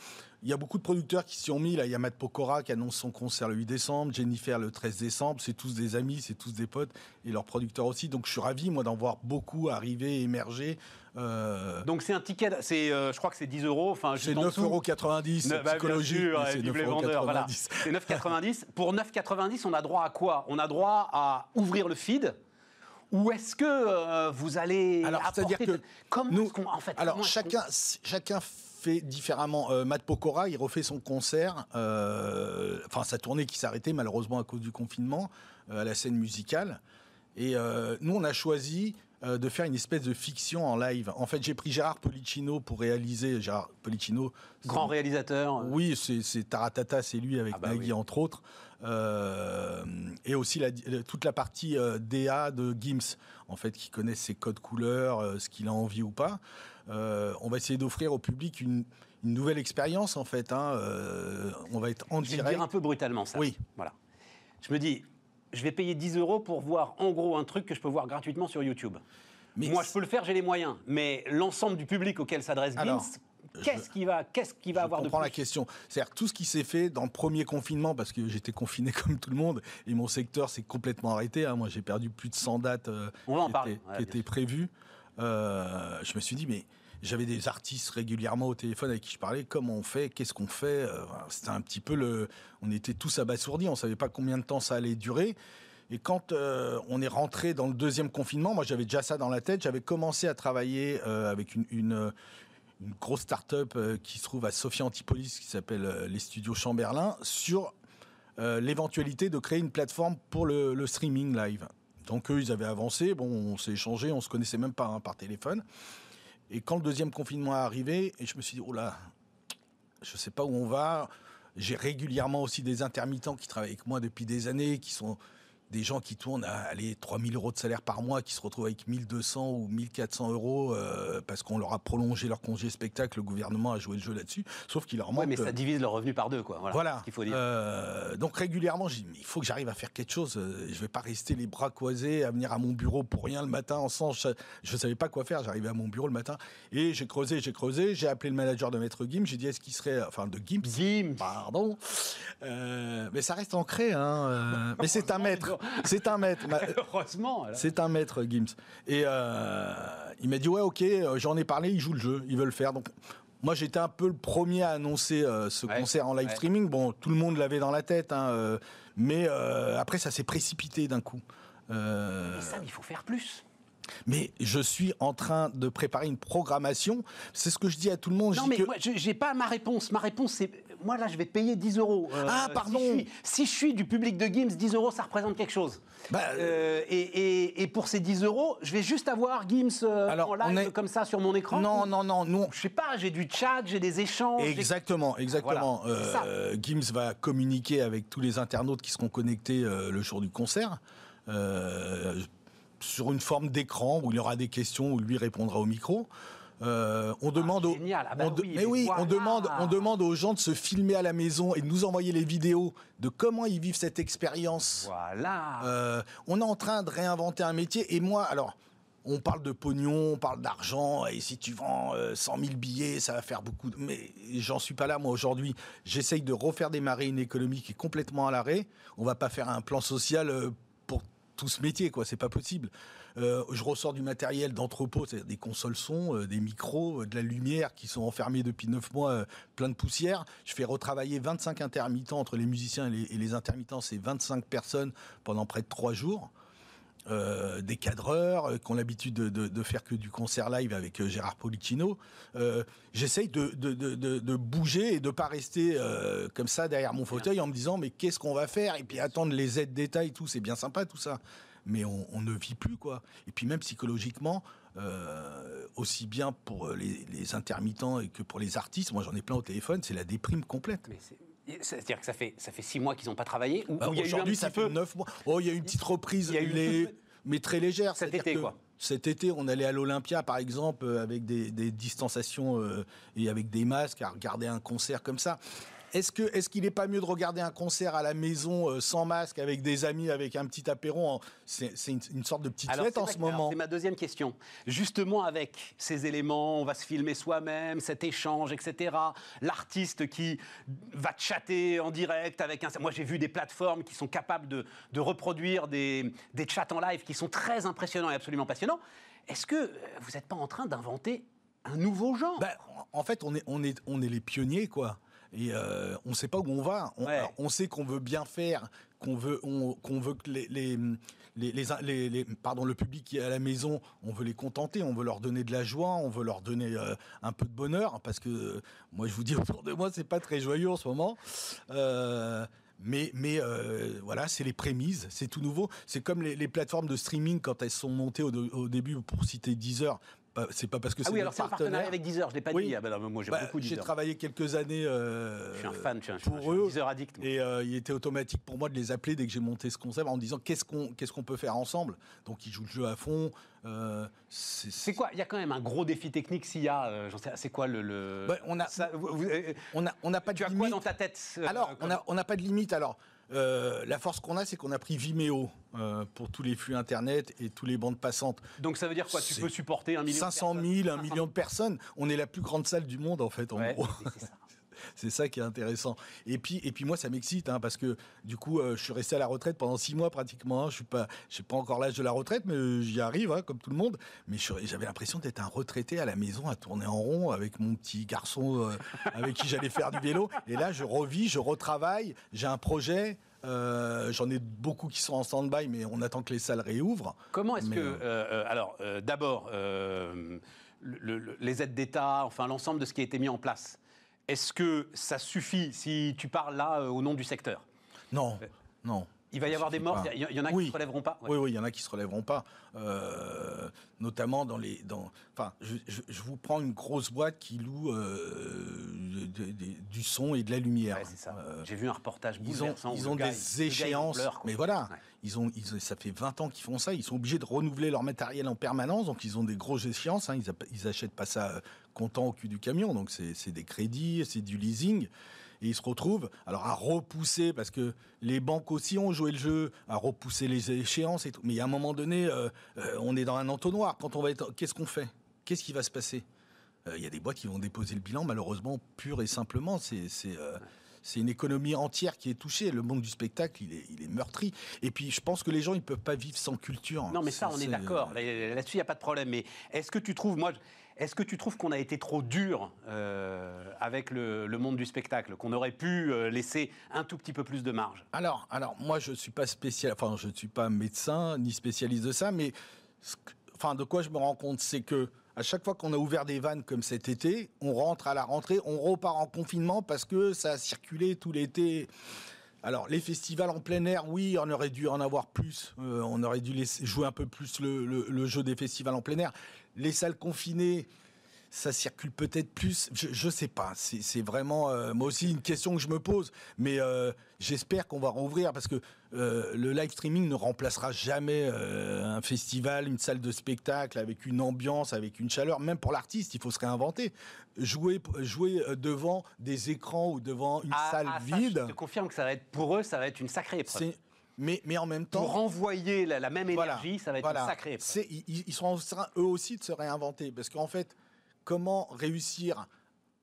[SPEAKER 3] Il y a beaucoup de producteurs qui s'y ont mis. Là, il y a Matt Pokora qui annonce son concert le 8 décembre, Jennifer le 13 décembre. C'est tous des amis, c'est tous des potes et leurs producteurs aussi. Donc je suis ravi, moi, d'en voir beaucoup arriver, émerger.
[SPEAKER 1] Euh, Donc c'est un ticket, c'est, euh, je crois que c'est 10 euros. Enfin,
[SPEAKER 3] c'est 9,90 euros psychologique.
[SPEAKER 1] c'est 9,90 Pour 9,90, on a droit à quoi? On a droit à ouvrir le feed? Ou est-ce que euh, vous allez
[SPEAKER 3] alors, c'est-à-dire que comment nous, en fait alors chacun chacun fait différemment. Euh, Matt Pokora, il refait son concert, euh, enfin sa tournée qui arrêtée malheureusement à cause du confinement, euh, à la scène musicale. Et nous, on a choisi de faire une espèce de fiction en live. En fait, j'ai pris Gérard Policino pour réaliser. Gérard Policino.
[SPEAKER 1] Grand réalisateur.
[SPEAKER 3] Oui, c'est Taratata, c'est lui avec ah bah Nagui, entre autres. et aussi la, toute la partie DA de Gims, en fait, qui connaît ses codes couleurs, ce qu'il a envie ou pas. Euh, on va essayer d'offrir au public une, nouvelle expérience en fait. Hein. Euh, on va être en
[SPEAKER 1] je vais dire un peu brutalement ça.
[SPEAKER 3] Oui.
[SPEAKER 1] Voilà. Je me dis, je vais payer 10 euros pour voir en gros un truc que je peux voir gratuitement sur YouTube. Mais Moi, je peux le faire, j'ai les moyens. Mais l'ensemble du public auquel s'adresse Gims, qu'est-ce qui va, qu'est-ce qui va avoir de
[SPEAKER 3] plus la question. C'est-à-dire tout ce qui s'est fait dans le premier confinement, parce que j'étais confiné [LAUGHS] comme tout le monde, et mon secteur s'est complètement arrêté. Hein. Moi, j'ai perdu plus de 100 dates euh, qui, étaient, prévues. Euh, je me suis dit, mais j'avais des artistes régulièrement au téléphone avec qui je parlais. Comment on fait Qu'est-ce qu'on fait euh, C'était un petit peu le. On était tous abasourdis. On savait pas combien de temps ça allait durer. Et quand euh, on est rentré dans le deuxième confinement, moi j'avais déjà ça dans la tête. J'avais commencé à travailler avec une, une grosse start-up qui se trouve à Sophia Antipolis, qui s'appelle les studios Chamberlain, sur l'éventualité de créer une plateforme pour le, streaming live. Donc eux, ils avaient avancé, bon, on s'est échangé, on se connaissait même pas hein, par téléphone. Et quand le deuxième confinement est arrivé, et je me suis dit, oh là, je ne sais pas où on va. J'ai régulièrement aussi des intermittents qui travaillent avec moi depuis des années, qui sont des gens qui tournent à aller 3000 euros de salaire par mois, qui se retrouvent avec 1200 ou 1400 euros euh, parce qu'on leur a prolongé leur congé spectacle, le gouvernement a joué le jeu là-dessus, sauf qu'il leur manque...
[SPEAKER 1] Mais ça divise leur revenu par deux, quoi.
[SPEAKER 3] Voilà, qu'il faut dire. Euh, donc régulièrement, je dis, il faut que j'arrive à faire quelque chose. Euh, je ne vais pas rester les bras croisés, à venir à mon bureau pour rien le matin, en sens, je ne savais pas quoi faire, j'arrivais à mon bureau le matin, et j'ai creusé, j'ai creusé, j'ai appelé le manager de Maître Gim, j'ai dit, est-ce qu'il serait... Enfin, de Gims?
[SPEAKER 1] Gims.
[SPEAKER 3] Pardon. mais ça reste ancré, hein. [LAUGHS] mais c'est un maître. C'est un maître. [LAUGHS]
[SPEAKER 1] Heureusement.
[SPEAKER 3] C'est un maître, Gims. Et euh, il m'a dit ouais, ok, euh, j'en ai parlé, ils jouent le jeu, ils veulent le faire. Donc moi, j'étais un peu le premier à annoncer euh, ce concert en live streaming. Bon, tout le monde l'avait dans la tête, hein, mais après, ça s'est précipité d'un coup.
[SPEAKER 1] Mais ça, il faut faire plus.
[SPEAKER 3] Mais je suis en train de préparer une programmation. C'est ce que je dis à tout le monde.
[SPEAKER 1] Non, mais moi, j'ai pas ma réponse. Ma réponse, c'est moi là, je vais payer 10 euros.
[SPEAKER 3] ah, pardon.
[SPEAKER 1] Si je, suis, du public de Gims, 10 euros, ça représente quelque chose. Bah, euh, et, pour ces 10 euros, je vais juste avoir Gims euh, en live comme ça sur mon écran.
[SPEAKER 3] Non, non, non, non.
[SPEAKER 1] Je sais pas. J'ai du chat, j'ai des échanges.
[SPEAKER 3] Exactement, exactement. Euh, Gims va communiquer avec tous les internautes qui seront connectés le jour du concert sur une forme d'écran où il y aura des questions où lui répondra au micro. Euh, on ah, demande aux,
[SPEAKER 1] ah bah
[SPEAKER 3] mais oui, on demande, on demande aux gens de se filmer à la maison et de nous envoyer les vidéos de comment ils vivent cette expérience.
[SPEAKER 1] Voilà.
[SPEAKER 3] Euh, on est en train de réinventer un métier et moi, alors. On parle de pognon, on parle d'argent, et si tu vends 100 euh, 000 billets, ça va faire beaucoup. De... Mais j'en suis pas là, moi, aujourd'hui. J'essaye de refaire démarrer une économie qui est complètement à l'arrêt. On va pas faire un plan social pour tout ce métier, quoi. C'est pas possible. Euh, je ressors du matériel d'entrepôt, c'est des consoles son, euh, des micros, euh, de la lumière qui sont enfermés depuis 9 mois, plein de poussière. Je fais retravailler 25 intermittents entre les musiciens et les, intermittents, c'est 25 personnes pendant près de 3 jours. des cadreurs qui ont l'habitude de, faire que du concert live avec Gérard Policino. J'essaye de, bouger et de pas rester comme ça derrière mon fauteuil en me disant mais qu'est-ce qu'on va faire? Et puis attendre les aides d'État et tout, c'est bien sympa tout ça mais on, ne vit plus, quoi. Et puis même psychologiquement, euh, aussi bien pour les, intermittents et que pour les artistes, moi j'en ai plein au téléphone, c'est la déprime complète.
[SPEAKER 1] c'est-à-dire que ça fait, ça fait six mois qu'ils n'ont pas travaillé
[SPEAKER 3] bah, Aujourd'hui, ça fait neuf mois. Oh, il y a eu une petite reprise, mais très légère.
[SPEAKER 1] Cet été, quoi.
[SPEAKER 3] Cet été, on allait à l'Olympia, par exemple, avec des, distanciations euh, et avec des masques, à regarder un concert comme ça. Est-ce que est-ce qu'il n'est pas mieux de regarder un concert à la maison euh, sans masque avec des amis avec un petit apéron C'est une, sorte de petite fête en ce moment?
[SPEAKER 1] C'est ma deuxième question. Justement avec ces éléments, on va se filmer soi-même, cet échange, etc. L'artiste qui va chatter en direct avec un. Moi j'ai vu des plateformes qui sont capables de, reproduire des, des chats en live qui sont très impressionnants et absolument passionnants. Est-ce que vous n'êtes pas en train d'inventer un nouveau genre?
[SPEAKER 3] Ben, En fait, on est, on, est, on est les pionniers, quoi. Et euh, on ne sait pas où on va. On, sait qu'on veut bien faire, qu'on veut, qu'on veut que les, les, les, les, pardon, le public qui est à la maison, on veut les contenter, on veut leur donner de la joie, on veut leur donner euh, un peu de bonheur, parce que moi, je vous dis [LAUGHS] autour de moi, c'est pas très joyeux en ce moment. Euh, mais, mais voilà, c'est les prémices, c'est tout nouveau. C'est comme les, plateformes de streaming quand elles sont montées au, au début, pour citer Deezer, c'est pas parce que
[SPEAKER 1] ah
[SPEAKER 3] c'est
[SPEAKER 1] oui, alors c'est un partenariat avec Deezer, je l'ai pas dit. Ah ben moi j'ai bah, beaucoup
[SPEAKER 3] J'ai travaillé quelques années
[SPEAKER 1] euh, je suis un fan, je
[SPEAKER 3] suis un, pour eux, Deezer addict. Et euh, il était automatique pour moi de les appeler dès que j'ai monté ce concept en disant qu'est-ce qu'on qu'est-ce qu'on peut faire ensemble? Donc ils jouent le jeu à fond.
[SPEAKER 1] Euh, c'est quoi? Il y a quand même un gros défi technique s'il y a. C'est quoi le,
[SPEAKER 3] bah, on a, on a on n'a pas
[SPEAKER 1] tu
[SPEAKER 3] de
[SPEAKER 1] as quoi dans ta tête
[SPEAKER 3] Alors on a on n'a pas de limite alors. Euh, la force qu'on a, c'est qu'on a pris Vimeo euh, pour tous les flux Internet et tous les bandes passantes.
[SPEAKER 1] Donc ça veut dire quoi? Tu peux supporter un million
[SPEAKER 3] 500 000, un million de personnes. On est la plus grande salle du monde, en fait, en gros. C'est ça qui est intéressant. Et puis, et puis moi, ça m'excite hein, parce que du coup, euh, je suis resté à la retraite pendant six mois pratiquement. Hein. Je suis pas, je pas encore l'âge de la retraite, mais j'y arrive hein, comme tout le monde. Mais j'avais l'impression d'être un retraité à la maison à tourner en rond avec mon petit garçon euh, avec qui j'allais faire du vélo. Et là, je revis, je retravaille. J'ai un projet. Euh, j'en ai beaucoup qui sont en stand-by, mais on attend que les salles réouvrent.
[SPEAKER 1] Comment est-ce que. alors, d'abord les aides d'État, enfin l'ensemble de ce qui a été mis en place. Est-ce que ça suffit si tu parles là au nom du secteur?
[SPEAKER 3] Non, non.
[SPEAKER 1] Il va y avoir des morts. Il y, en a qui ne se relèveront pas.
[SPEAKER 3] Oui, oui, il y en a qui se relèveront pas. Euh, notamment dans les. Dans, enfin, je, vous prends une grosse boîte qui loue euh, du son et de la lumière.
[SPEAKER 1] c'est ça. Euh, J'ai vu un reportage
[SPEAKER 3] Ils ont, ils ont des échéances. mais voilà, ils ont, ça fait 20 ans qu'ils font ça. Ils sont obligés de renouveler leur matériel en permanence. Donc, ils ont des grosses échéances. Hein. ils, ils achètent pas ça comptant au cul du camion. Donc, c'est des crédits, c'est du leasing et ils se retrouvent alors à repousser parce que les banques aussi ont joué le jeu à repousser les échéances et tout. Mais à un moment donné, euh, euh, on est dans un entonnoir. Quand on va être, qu'est-ce qu'on fait? Qu'est-ce qui va se passer? Euh, Il y a des boîtes qui vont déposer le bilan, malheureusement, pur et simplement. C'est c'est une économie entière qui est touchée. Le monde du spectacle, il est, il est meurtri. Et puis, je pense que les gens, ils peuvent pas vivre sans culture.
[SPEAKER 1] Non, mais ça, on est, d'accord. Là-dessus, il n'y a pas de problème. Mais est-ce que tu trouves, moi, est-ce que tu trouves qu'on a été trop dur euh, avec le, monde du spectacle, qu'on aurait pu euh, laisser un tout petit peu plus de marge?
[SPEAKER 3] Alors, alors moi, je ne suis pas spécial, enfin, je ne suis pas médecin ni spécialiste de ça, mais enfin, de quoi je me rends compte, c'est que à chaque fois qu'on a ouvert des vannes comme cet été, on rentre à la rentrée, on repart en confinement parce que ça a circulé tout l'été. Alors, les festivals en plein air, oui, on aurait dû en avoir plus. Euh, on aurait dû jouer un peu plus le, jeu des festivals en plein air les salles confinées, ça circule peut-être plus. Je ne sais pas. C'est vraiment, euh, moi aussi, une question que je me pose. Mais euh, j'espère qu'on va rouvrir parce que euh, le live streaming ne remplacera jamais un festival, une salle de spectacle avec une ambiance, avec une chaleur. Même pour l'artiste, il faut se réinventer. Jouer, jouer devant des écrans ou devant une ah, salle ah, vide.
[SPEAKER 1] je te confirme que ça va être, pour eux, ça va être une sacrée épreuve.
[SPEAKER 3] Mais, mais en même temps.
[SPEAKER 1] Pour renvoyer la, même énergie, ça va être une sacrée
[SPEAKER 3] Ils, ils, sont en train, eux aussi, de se réinventer. Parce qu'en fait, comment réussir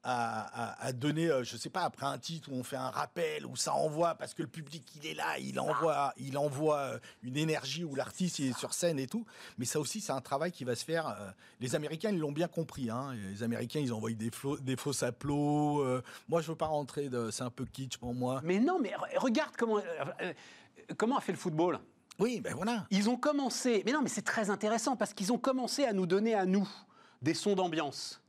[SPEAKER 3] à, donner, euh, je sais pas, après un titre où on fait un rappel, où ça envoie, parce que le public, il est là, il envoie, il envoie euh, une énergie, où l'artiste est sur scène et tout. Mais ça aussi, c'est un travail qui va se faire. Euh, les Américains, ils l'ont bien compris. Hein. Les Américains, ils envoient des, des fausses moi, je veux pas rentrer, de, c'est un peu kitsch pour moi.
[SPEAKER 1] Mais non, mais regarde comment comment a fait le football
[SPEAKER 3] Oui, ben voilà.
[SPEAKER 1] Ils ont commencé, mais non, mais c'est très intéressant parce qu'ils ont commencé à nous donner à nous des sons d'ambiance.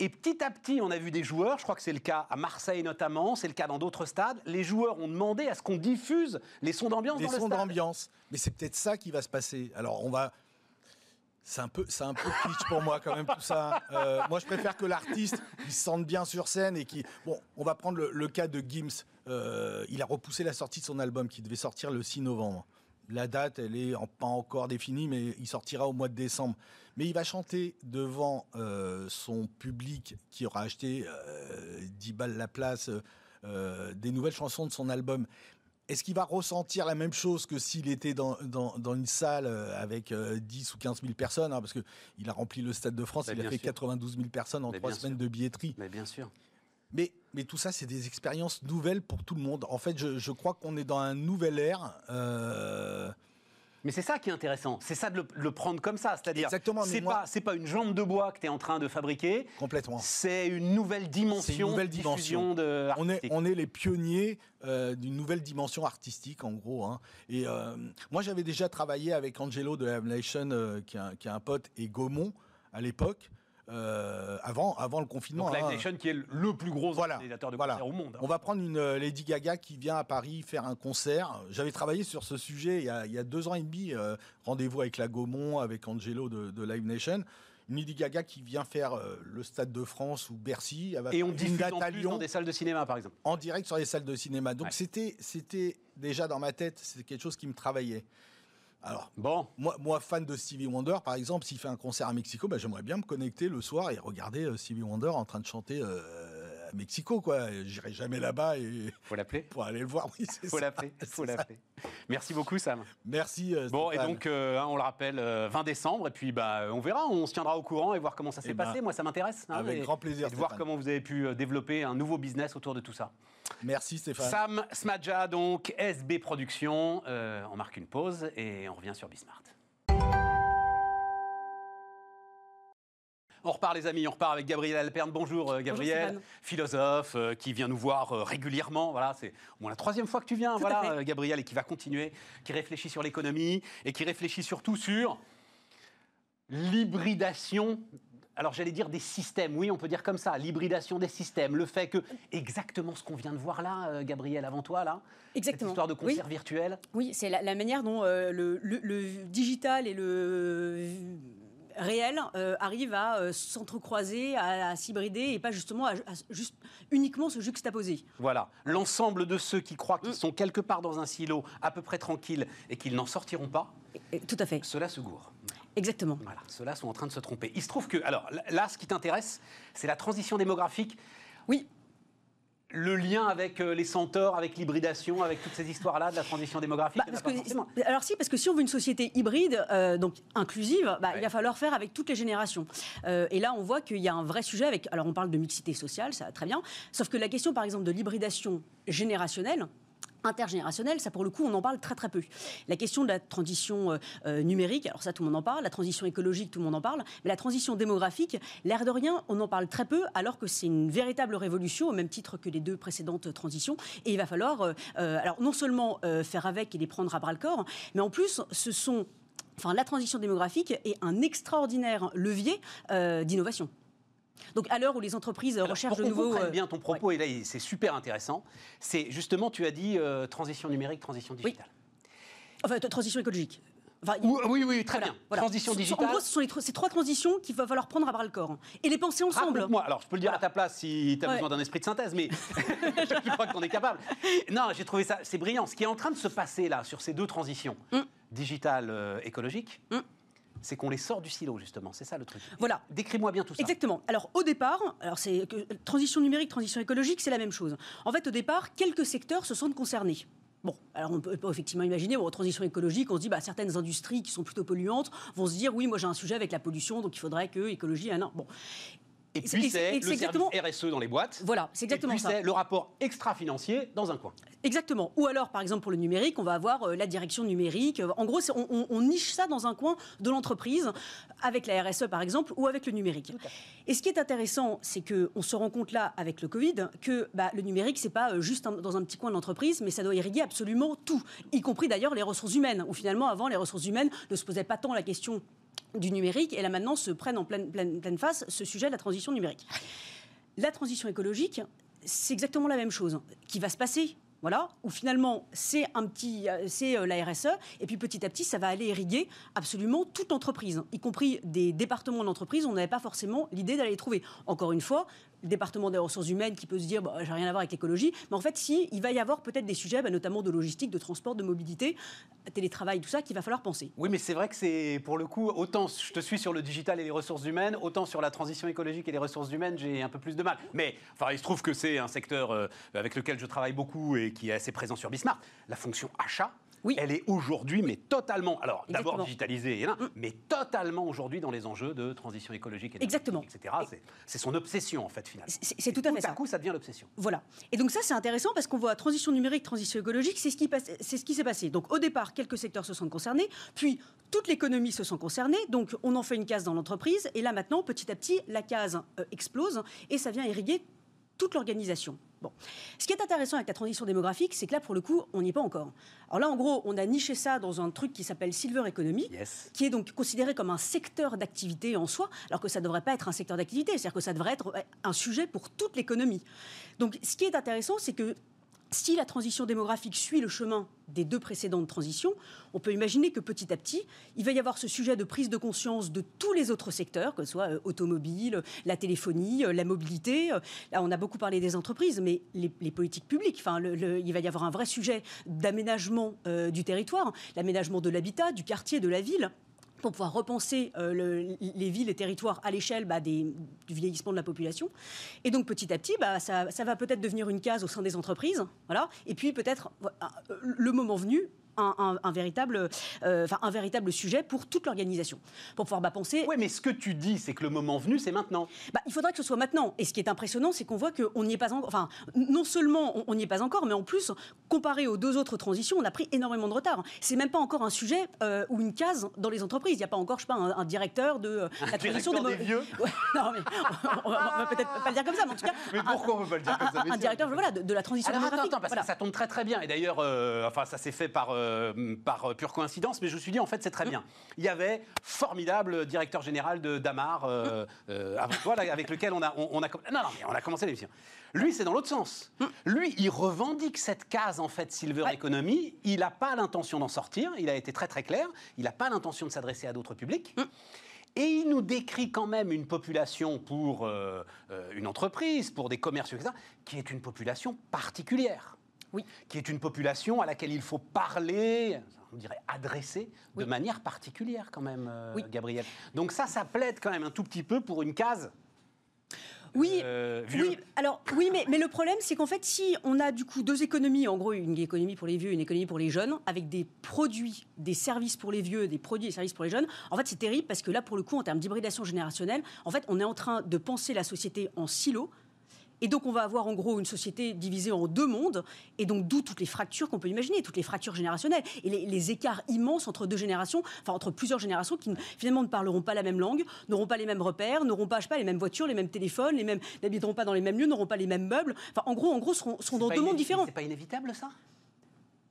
[SPEAKER 1] Et petit à petit, on a vu des joueurs, je crois que c'est le cas à Marseille notamment, c'est le cas dans d'autres stades, les joueurs ont demandé à ce qu'on diffuse les sons d'ambiance dans le stade.
[SPEAKER 3] Les sons d'ambiance. Mais c'est peut-être ça qui va se passer. Alors on va... C'est un peu, c'est un peu kitsch pour moi quand même tout ça. Euh, moi, je préfère que l'artiste il se sente bien sur scène et qui. Bon, on va prendre le, cas de Gims. Euh, il a repoussé la sortie de son album qui devait sortir le 6 novembre. La date, elle est pas encore définie, mais il sortira au mois de décembre. Mais il va chanter devant euh, son public qui aura acheté 10 balles la place des nouvelles chansons de son album. Est-ce qu'il va ressentir la même chose que s'il était dans, dans, une salle euh, avec 10 euh, ou 15 000 personnes hein, Parce qu'il a rempli le Stade de France, il a fait 92 000 personnes en trois semaines de billetterie.
[SPEAKER 1] Mais bien sûr.
[SPEAKER 3] Mais, mais tout ça, c'est des expériences nouvelles pour tout le monde. En fait, je, je crois qu'on est dans un nouvel ère. Euh,
[SPEAKER 1] mais c'est ça qui est intéressant, c'est ça de le, prendre comme ça, c'est-à-dire c'est pas c'est pas une jambe de bois que tu es en train de fabriquer.
[SPEAKER 3] Complètement.
[SPEAKER 1] C'est une nouvelle dimension. Une nouvelle dimension. De
[SPEAKER 3] on est on est les pionniers euh, d'une nouvelle dimension artistique en gros. Hein. Et euh, moi j'avais déjà travaillé avec Angelo de la Nation, euh, qui, qui, est un pote, et Gaumont à l'époque. Euh, avant, avant le confinement.
[SPEAKER 1] Donc, Live hein. Nation qui est le plus gros organisateur de concerts au monde.
[SPEAKER 3] Hein. On va prendre une euh, Lady Gaga qui vient à Paris faire un concert. J'avais travaillé sur ce sujet il y a, il y a deux ans et demi. Euh, rendez-vous avec la Gaumont, avec Angelo de, Live Nation. Une Lady Gaga qui vient faire le Stade de France ou Bercy.
[SPEAKER 1] Et on diffuse en plus dans des salles de cinéma, par exemple.
[SPEAKER 3] En direct sur les salles de cinéma. Donc c'était, c'était déjà dans ma tête, c'est quelque chose qui me travaillait. Alors, bon. moi, moi, fan de Stevie Wonder, par exemple, s'il fait un concert à Mexico, bah, j'aimerais bien me connecter le soir et regarder euh, Stevie Wonder en train de chanter euh, à Mexico. quoi. J'irai jamais là-bas et
[SPEAKER 1] faut l'appeler
[SPEAKER 3] pour aller le voir. Oui,
[SPEAKER 1] faut l'appeler. [LAUGHS] Faut l'appeler. Merci beaucoup, Sam.
[SPEAKER 3] Merci. Euh,
[SPEAKER 1] bon, et donc, hein, on le rappelle, 20 décembre, et puis bah, on verra, on se tiendra au courant et voir comment ça s'est eh ben, passé. Moi, ça m'intéresse.
[SPEAKER 3] Hein, avec grand plaisir.
[SPEAKER 1] de voir comment vous avez pu développer un nouveau business autour de tout ça.
[SPEAKER 3] Merci Stéphane.
[SPEAKER 1] Sam Smadja, donc SB Productions. on marque une pause et on revient sur Bismart. On repart les amis, on repart avec Gabriel Alperne. Bonjour euh, Gabriel, philosophe euh, qui vient nous voir euh, régulièrement. Voilà, c'est la troisième fois que tu viens, voilà Gabriel, et qui va continuer, qui réfléchit sur l'économie et qui réfléchit surtout sur l'hybridation alors j'allais dire des systèmes, oui, on peut dire comme ça, l'hybridation des systèmes, le fait que exactement ce qu'on vient de voir là, euh, Gabriel, avant toi là,
[SPEAKER 4] exactement.
[SPEAKER 1] cette histoire de concert virtuel.
[SPEAKER 4] Oui, c'est la, manière dont euh, le, digital et le réel euh, arrivent à s'entrecroiser, à, s'hybrider et pas justement à, juste uniquement se juxtaposer.
[SPEAKER 1] Voilà, l'ensemble de ceux qui croient qu'ils mm. sont quelque part dans un silo à peu près tranquilles et qu'ils n'en sortiront pas.
[SPEAKER 4] Tout à fait.
[SPEAKER 1] Cela se gourre.
[SPEAKER 4] Exactement.
[SPEAKER 1] Voilà, ceux-là sont en train de se tromper. Il se trouve que, alors là, ce qui t'intéresse, c'est la transition démographique.
[SPEAKER 4] Oui.
[SPEAKER 1] Le lien avec euh, les centaures, avec l'hybridation, avec toutes ces histoires-là de la transition démographique
[SPEAKER 4] bah, Alors si, parce que si on veut une société hybride, euh, donc inclusive, bah, il va falloir faire avec toutes les générations. Euh, et là, on voit qu'il y a un vrai sujet avec... Alors on parle de mixité sociale, ça va très bien, sauf que la question, par exemple, de l'hybridation générationnelle, intergénérationnel, ça pour le coup on en parle très très peu. La question de la transition euh, euh, numérique, alors ça tout le monde en parle, la transition écologique tout le monde en parle, mais la transition démographique, l'air de rien, on en parle très peu alors que c'est une véritable révolution au même titre que les deux précédentes transitions et il va falloir euh, alors non seulement faire avec et les prendre à bras le corps, mais en plus ce sont Enfin, la transition démographique est un extraordinaire levier d'innovation. Donc à l'heure où les entreprises recherchent de nouveaux...
[SPEAKER 1] Pour bien ton propos, et là c'est super intéressant, c'est justement, tu as dit euh, transition numérique, transition digitale.
[SPEAKER 4] Enfin, transition écologique.
[SPEAKER 1] oui, oui, très bien. Transition digitale.
[SPEAKER 4] En gros, ce sont ces trois transitions qu'il va falloir prendre à bras le corps et les penser ensemble.
[SPEAKER 1] Moi, alors je peux le dire à ta place si tu as besoin d'un esprit de synthèse, mais [LAUGHS] je crois qu'on est capable. Non, j'ai trouvé ça, c'est brillant. Ce qui est en train de se passer là sur ces deux transitions, mm. digitale, euh, écologique, mm c'est qu'on les sort du silo, justement. C'est ça le truc.
[SPEAKER 4] Voilà.
[SPEAKER 1] Décris-moi bien tout ça.
[SPEAKER 4] Exactement. Alors, au départ, alors c'est transition numérique, transition écologique, c'est la même chose. En fait, au départ, quelques secteurs se sentent concernés. Bon, alors on peut, effectivement imaginer, bon, transition écologique, on se dit, bah, certaines industries qui sont plutôt polluantes vont se dire, oui, moi j'ai un sujet avec la pollution, donc il faudrait que écologie, un an. Bon.
[SPEAKER 1] Et puis c'est le exactement... RSE dans les boîtes.
[SPEAKER 4] Voilà, c'est exactement
[SPEAKER 1] et puis c'est le rapport extra-financier dans un coin.
[SPEAKER 4] Exactement. Ou alors, par exemple, pour le numérique, on va avoir euh, la direction numérique. En gros, on, niche ça dans un coin de l'entreprise, avec la RSE, par exemple, ou avec le numérique. Et ce qui est intéressant, c'est qu'on se rend compte là, avec le Covid, que bah, le numérique, c'est pas euh, juste dans un petit coin de l'entreprise, mais ça doit irriguer absolument tout, y compris d'ailleurs les ressources humaines, où finalement, avant, les ressources humaines ne se posaient pas tant la question du numérique, et là maintenant se prennent en pleine, face ce sujet de la transition numérique. La transition écologique, c'est exactement la même chose qui va se passer voilà, où finalement c'est un petit, euh, c'est euh, la RSE, et puis petit à petit ça va aller irriguer absolument toute l'entreprise, y compris des départements d'entreprise, on n'avait pas forcément l'idée d'aller les trouver. Encore une fois, le département des ressources humaines qui peut se dire, bah, j'ai rien à voir avec l'écologie, mais en fait, si, il va y avoir peut-être des sujets, bah, notamment de logistique, de transport, de mobilité, télétravail, tout ça, qu'il va falloir penser.
[SPEAKER 1] Oui, mais c'est vrai que c'est, pour le coup, autant je te suis sur le digital et les ressources humaines, autant sur la transition écologique et les ressources humaines, j'ai un peu plus de mal. Mais, enfin, il se trouve que c'est un secteur euh, avec lequel je travaille beaucoup et qui est assez présent sur Bismarck. La fonction achat, oui. Elle est aujourd'hui, mais totalement, alors d'abord digitalisée, mm. mais totalement aujourd'hui dans les enjeux de transition écologique, et
[SPEAKER 4] Exactement.
[SPEAKER 1] etc. C'est son obsession, en fait, finalement.
[SPEAKER 4] C'est tout à fait
[SPEAKER 1] ça. Tout à coup, ça devient l'obsession.
[SPEAKER 4] Voilà. Et donc ça, c'est intéressant parce qu'on voit transition numérique, transition écologique, c'est ce qui, ce qui s'est passé. Donc au départ, quelques secteurs se sont concernés, puis toute l'économie se sent concernée, donc on en fait une case dans l'entreprise, et là maintenant, petit à petit, la case euh, explose, et ça vient irriguer toute l'organisation. Bon. Ce qui est intéressant avec la transition démographique, c'est que là, pour le coup, on n'y est pas encore. Alors là, en gros, on a niché ça dans un truc qui s'appelle Silver Economy, qui est donc considéré comme un secteur d'activité en soi, alors que ça ne devrait pas être un secteur d'activité, c'est-à-dire que ça devrait être un sujet pour toute l'économie. Donc ce qui est intéressant, c'est que si la transition démographique suit le chemin des deux précédentes transitions, on peut imaginer que petit à petit, il va y avoir ce sujet de prise de conscience de tous les autres secteurs, que ce soit euh, automobile, la téléphonie, euh, la mobilité. Euh, là, on a beaucoup parlé des entreprises, mais les, politiques publiques. Il va y avoir un vrai sujet d'aménagement du territoire, l'aménagement de l'habitat, du quartier, de la ville pour pouvoir repenser euh, les villes et territoires à l'échelle bah, du vieillissement de la population. Et donc petit à petit, bah, ça, va peut-être devenir une case au sein des entreprises. Et puis peut-être, le moment venu, un, véritable, euh, un véritable sujet pour toute l'organisation. Pour pouvoir bah, penser.
[SPEAKER 1] Oui, mais ce que tu dis, c'est que le moment venu, c'est maintenant.
[SPEAKER 4] Bah, il faudrait que ce soit maintenant. Et ce qui est impressionnant, c'est qu'on voit qu'on n'y est pas encore. Enfin, non seulement on n'y est pas encore, mais en plus, comparé aux deux autres transitions, on a pris énormément de retard. C'est même pas encore un sujet euh, ou une case dans les entreprises. Il n'y a pas encore, je sais pas, un, directeur de euh,
[SPEAKER 1] la transition des,
[SPEAKER 4] vieux. [LAUGHS] non, mais on, va peut-être pas le dire comme ça, mais en tout cas. [LAUGHS]
[SPEAKER 1] Mais pourquoi on ne veut pas le dire comme ça
[SPEAKER 4] Un directeur, voilà, de, la transition
[SPEAKER 1] Alors, Attends, attends, parce que ça tombe très très bien. Et d'ailleurs, enfin, ça s'est fait par par pure coïncidence, mais je me suis dit, en fait, c'est très bien. Il y avait formidable directeur général de Damar, avec lequel on a, on, a, non, non, on a commencé l'émission. Lui, c'est dans l'autre sens. Lui, il revendique cette case, en fait, Silver Economy. Il n'a pas l'intention d'en sortir. Il a été très, très clair. Il n'a pas l'intention de s'adresser à d'autres publics. Et il nous décrit quand même une population pour euh, euh, une entreprise, pour des commerces, etc., qui est une population particulière. Oui. Qui est une population à laquelle il faut parler, on dirait adresser, de manière particulière quand même, euh, Gabriel. Donc ça, ça plaide quand même un tout petit peu pour une case
[SPEAKER 4] oui, euh, oui, alors oui, mais, mais le problème, c'est qu'en fait, si on a du coup deux économies, en gros, une économie pour les vieux, une économie pour les jeunes, avec des produits, des services pour les vieux, des produits et services pour les jeunes, en fait, c'est terrible parce que là, pour le coup, en termes d'hybridation générationnelle, en fait, on est en train de penser la société en silo et donc, on va avoir en gros une société divisée en deux mondes, et donc d'où toutes les fractures qu'on peut imaginer, toutes les fractures générationnelles, et les, écarts immenses entre deux générations, enfin entre plusieurs générations qui finalement ne parleront pas la même langue, n'auront pas les mêmes repères, n'auront pas, pas, les mêmes voitures, les mêmes téléphones, les mêmes, n'habiteront pas dans les mêmes lieux, n'auront pas les mêmes meubles. Enfin, en gros, en gros, seront, seront dans deux mondes différents.
[SPEAKER 1] C'est pas inévitable ça?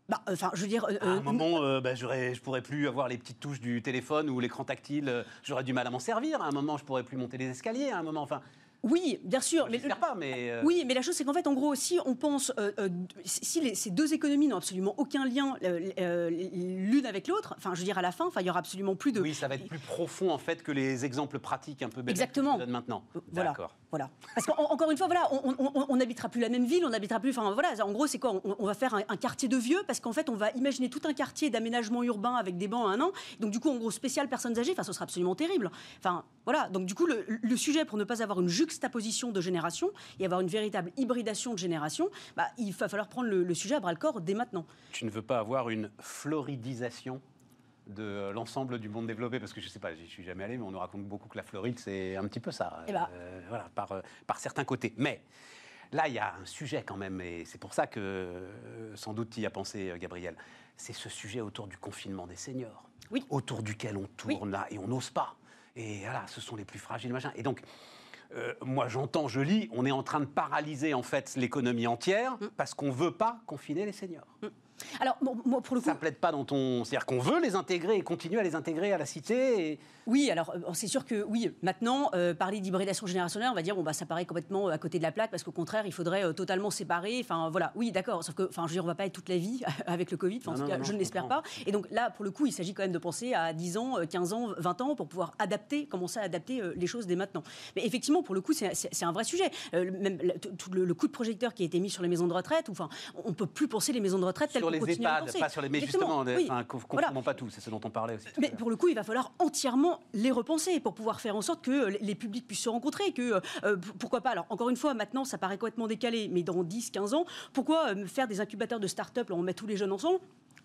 [SPEAKER 4] Bah, enfin, je veux dire.
[SPEAKER 1] à un euh, moment, euh, bah, je pourrais plus avoir les petites touches du téléphone ou l'écran tactile. Euh, j'aurais du mal à m'en servir. À un moment, je pourrais plus monter les escaliers. À un moment, enfin.
[SPEAKER 4] Oui, bien sûr.
[SPEAKER 1] mais, pas, mais
[SPEAKER 4] euh, Oui, mais la chose, c'est qu'en fait, en gros, si on pense, euh, euh, si ces deux économies n'ont absolument aucun lien l'une avec l'autre, enfin, je veux dire, à la fin, il y aura absolument plus de.
[SPEAKER 1] Oui, ça va être plus profond, en fait, que les exemples pratiques un peu
[SPEAKER 4] bêtes Exactement.
[SPEAKER 1] que maintenant.
[SPEAKER 4] Voilà. Voilà. Parce qu'encore une fois, voilà, on n'habitera plus la même ville, on n'habitera plus. Enfin, voilà, en gros, c'est quoi on, va faire un, quartier de vieux, parce qu'en fait, on va imaginer tout un quartier d'aménagement urbain avec des bancs à un an. Donc, du coup, en gros, spécial personnes âgées, enfin, ce sera absolument terrible. Enfin, voilà. Donc, du coup, le, le sujet, pour ne pas avoir une juxtaposition de génération et avoir une véritable hybridation de génération, bah, il va falloir prendre le, sujet à bras le corps dès maintenant.
[SPEAKER 1] Tu ne veux pas avoir une floridisation de l'ensemble du monde développé Parce que je ne sais pas, je suis jamais allé, mais on nous raconte beaucoup que la Floride, c'est un petit peu ça.
[SPEAKER 4] Eh ben. euh,
[SPEAKER 1] voilà, par, euh, par certains côtés. Mais là, il y a un sujet quand même, et c'est pour ça que euh, sans doute y as pensé, Gabriel. C'est ce sujet autour du confinement des seniors,
[SPEAKER 4] oui.
[SPEAKER 1] autour duquel on tourne là et on n'ose pas. Et voilà, ce sont les plus fragiles, machin. Et donc, euh, moi j'entends, je lis, on est en train de paralyser en fait l'économie entière mm. parce qu'on ne veut pas confiner les seniors. Mm.
[SPEAKER 4] Alors, moi, pour le coup.
[SPEAKER 1] Ça plaide pas dans ton. C'est-à-dire qu'on veut les intégrer et continuer à les intégrer à la cité.
[SPEAKER 4] Oui, alors, euh, c'est sûr que, oui, maintenant, euh, parler d'hybridation générationnelle, on va dire, bon, bah, ça paraît complètement euh, à côté de la plaque, parce qu'au contraire, il faudrait totalement séparer. Enfin, voilà, oui, d'accord. Sauf que, enfin, je veux dire, on va pas être toute la vie [LAUGHS] avec le Covid. en tout cas, je ne l'espère pas. Et donc, là, pour le coup, il s'agit quand même de penser à 10 ans, 15 ans, 20 ans, pour pouvoir adapter, commencer à adapter les choses dès maintenant. Mais effectivement, pour le coup, c'est un vrai sujet. même tout le, coup de projecteur qui a été mis sur les maisons de retraite, enfin, on peut plus penser les maisons de retraite telles
[SPEAKER 1] les EHPAD, pas sur les. Mais justement, oui. pas tout, c'est ce dont on parlait aussi.
[SPEAKER 4] Mais pour le coup, il va falloir entièrement les repenser pour pouvoir faire en sorte que les publics puissent se rencontrer, que euh, pourquoi pas. Alors encore une fois, maintenant, ça paraît complètement décalé, mais dans 10, 15 ans, pourquoi euh, faire des incubateurs de start-up, on met tous les jeunes ensemble?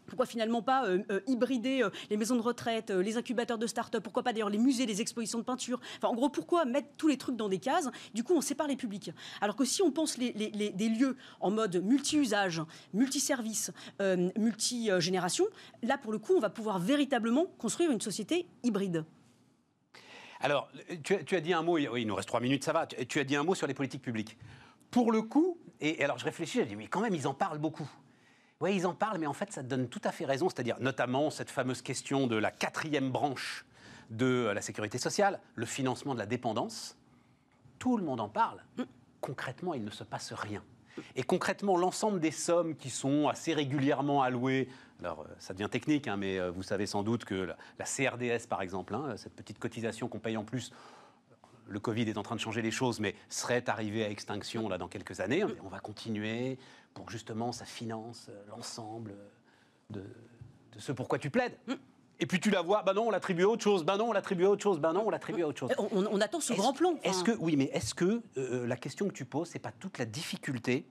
[SPEAKER 4] Pourquoi finalement pas euh, euh, hybrider euh, les maisons de retraite, les incubateurs de start-up Pourquoi pas d'ailleurs les musées, les expositions de peinture Enfin, en gros, pourquoi mettre tous les trucs dans des cases? Du coup, on sépare les publics. Alors que si on pense les, des lieux en mode multi-usage, multi-service, multi-génération, là, pour le coup, on va pouvoir véritablement construire une société hybride.
[SPEAKER 1] Alors, tu as, dit un mot, il nous reste trois minutes, ça va. Tu, as dit un mot sur les politiques publiques. Pour le coup, et, alors je réfléchis, je dis, oui, quand même, ils en parlent beaucoup. Oui, ils en parlent, mais en fait, ça donne tout à fait raison. C'est-à-dire, notamment, cette fameuse question de la quatrième branche de la sécurité sociale, le financement de la dépendance. Tout le monde en parle. Concrètement, il ne se passe rien. Et concrètement, l'ensemble des sommes qui sont assez régulièrement allouées, alors euh, ça devient technique, hein, mais euh, vous savez sans doute que la, CRDS, par exemple, hein, cette petite cotisation qu'on paye en plus, le Covid est en train de changer les choses, mais serait arrivée à extinction là dans quelques années. On va continuer pour justement ça finance euh, l'ensemble de, ce pourquoi tu plaides. Mm. Et puis tu la vois, bah non, on l'attribue à autre chose, bah non, on l'attribue à autre chose, bah non, on l'attribue à autre chose.
[SPEAKER 4] On, attend ce grand plan.
[SPEAKER 1] Est-ce que, oui, mais est-ce que euh, la question que tu poses, c'est pas toute la difficulté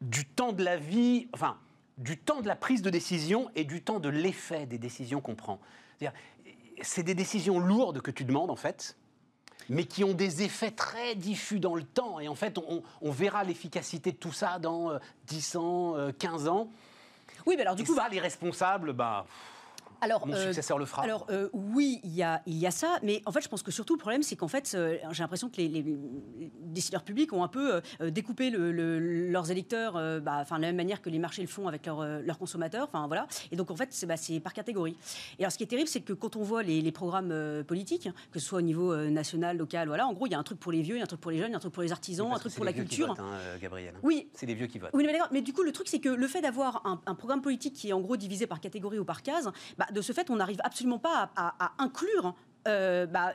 [SPEAKER 1] du temps de la vie, enfin, du temps de la prise de décision et du temps de l'effet des décisions qu'on prend? C'est des décisions lourdes que tu demandes, en fait, mais qui ont des effets très diffus dans le temps. Et en fait, on, verra l'efficacité de tout ça dans 10 euh, ans, 15 euh, ans.
[SPEAKER 4] Oui, mais alors du
[SPEAKER 1] et
[SPEAKER 4] coup...
[SPEAKER 1] Ça, les responsables, bah... alors, Mon successeur le fera.
[SPEAKER 4] Alors oui, il y, a, il y a ça, mais en fait, je pense que surtout le problème, c'est qu'en fait, j'ai l'impression que les, décideurs publics ont un peu découpé le, leurs électeurs, bah, de la même manière que les marchés le font avec leurs consommateurs. Enfin voilà. Et donc en fait, c'est bah, par catégorie. Et alors, ce qui est terrible, c'est que quand on voit les, programmes politiques, que ce soit au niveau national, local, voilà, en gros, il y a un truc pour les vieux, il y a un truc pour les jeunes, il y a un truc pour les artisans, un truc pour la culture.
[SPEAKER 1] Hein, Gabriel.
[SPEAKER 4] Oui.
[SPEAKER 1] C'est les vieux qui votent.
[SPEAKER 4] Oui, mais, mais du coup, le truc, c'est que le fait d'avoir un, programme politique qui est en gros divisé par catégorie ou par case, bah, de ce fait, on n'arrive absolument pas à, inclure euh, bah,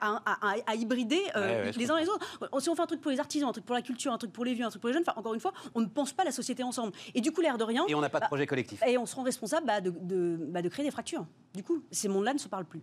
[SPEAKER 4] à, hybrider euh, les uns les autres. Si on fait un truc pour les artisans, un truc pour la culture, un truc pour les vieux, un truc pour les jeunes, encore une fois, on ne pense pas la société ensemble. Et du coup, l'air de rien.
[SPEAKER 1] Et on n'a pas de bah, projet collectif.
[SPEAKER 4] Et on se rend responsable de, de, de, créer des fractures. Du coup, ces mondes-là ne se parlent plus.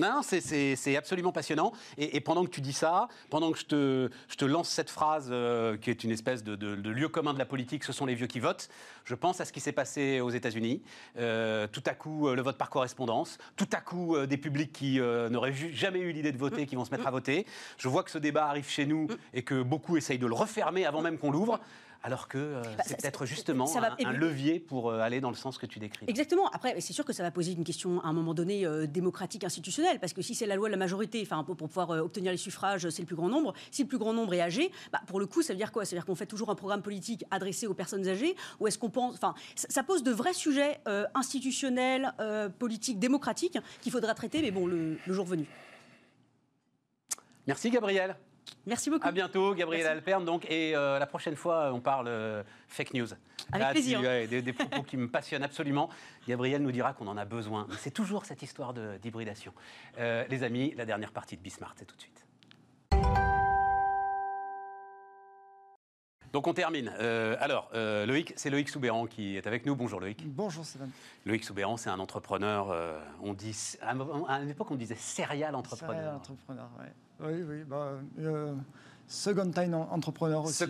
[SPEAKER 1] Non, c'est absolument passionnant. Et, pendant que tu dis ça, pendant que je te, lance cette phrase euh, qui est une espèce de, lieu commun de la politique, ce sont les vieux qui votent, je pense à ce qui s'est passé aux États-Unis. Euh, tout à coup, euh, le vote par correspondance. Tout à coup, des publics qui n'auraient jamais eu l'idée de voter, qui vont se mettre à voter. Je vois que ce débat arrive chez nous et que beaucoup essayent de le refermer avant même qu'on l'ouvre alors que euh, bah, c'est peut-être justement un, levier pour euh, aller dans le sens que tu décris.
[SPEAKER 4] Exactement. Après, c'est sûr que ça va poser une question à un moment donné euh, démocratique, institutionnelle, parce que si c'est la loi de la majorité, enfin pour, pouvoir obtenir les suffrages, c'est le plus grand nombre. Si le plus grand nombre est âgé, bah, pour le coup, ça veut dire quoi? Ça veut dire qu'on fait toujours un programme politique adressé aux personnes âgées, ou est-ce qu'on pense Enfin, ça, pose de vrais sujets institutionnels, politiques, démocratiques qu'il faudra traiter, mais bon, le, le jour venu.
[SPEAKER 1] Merci Gabriel.
[SPEAKER 4] Merci beaucoup.
[SPEAKER 1] À bientôt, Gabriel Alperne. Donc, et euh, la prochaine fois, on parle euh, fake news.
[SPEAKER 4] Avec plaisir.
[SPEAKER 1] des, propos qui me passionnent absolument. Gabriel nous dira qu'on en a besoin. Mais c'est toujours cette histoire d'hybridation. Euh, les amis, la dernière partie de Bismart, c'est tout de suite. Donc on termine. alors, Loïc, c'est Loïc Soubéran qui est avec nous. Bonjour Loïc.
[SPEAKER 5] Bonjour Stéphane.
[SPEAKER 1] Loïc Soubéran, c'est un entrepreneur, on dit, à une époque on disait serial entrepreneur.
[SPEAKER 5] Serial entrepreneur, oui. Oui, oui. Bah, euh, second time entrepreneur aussi.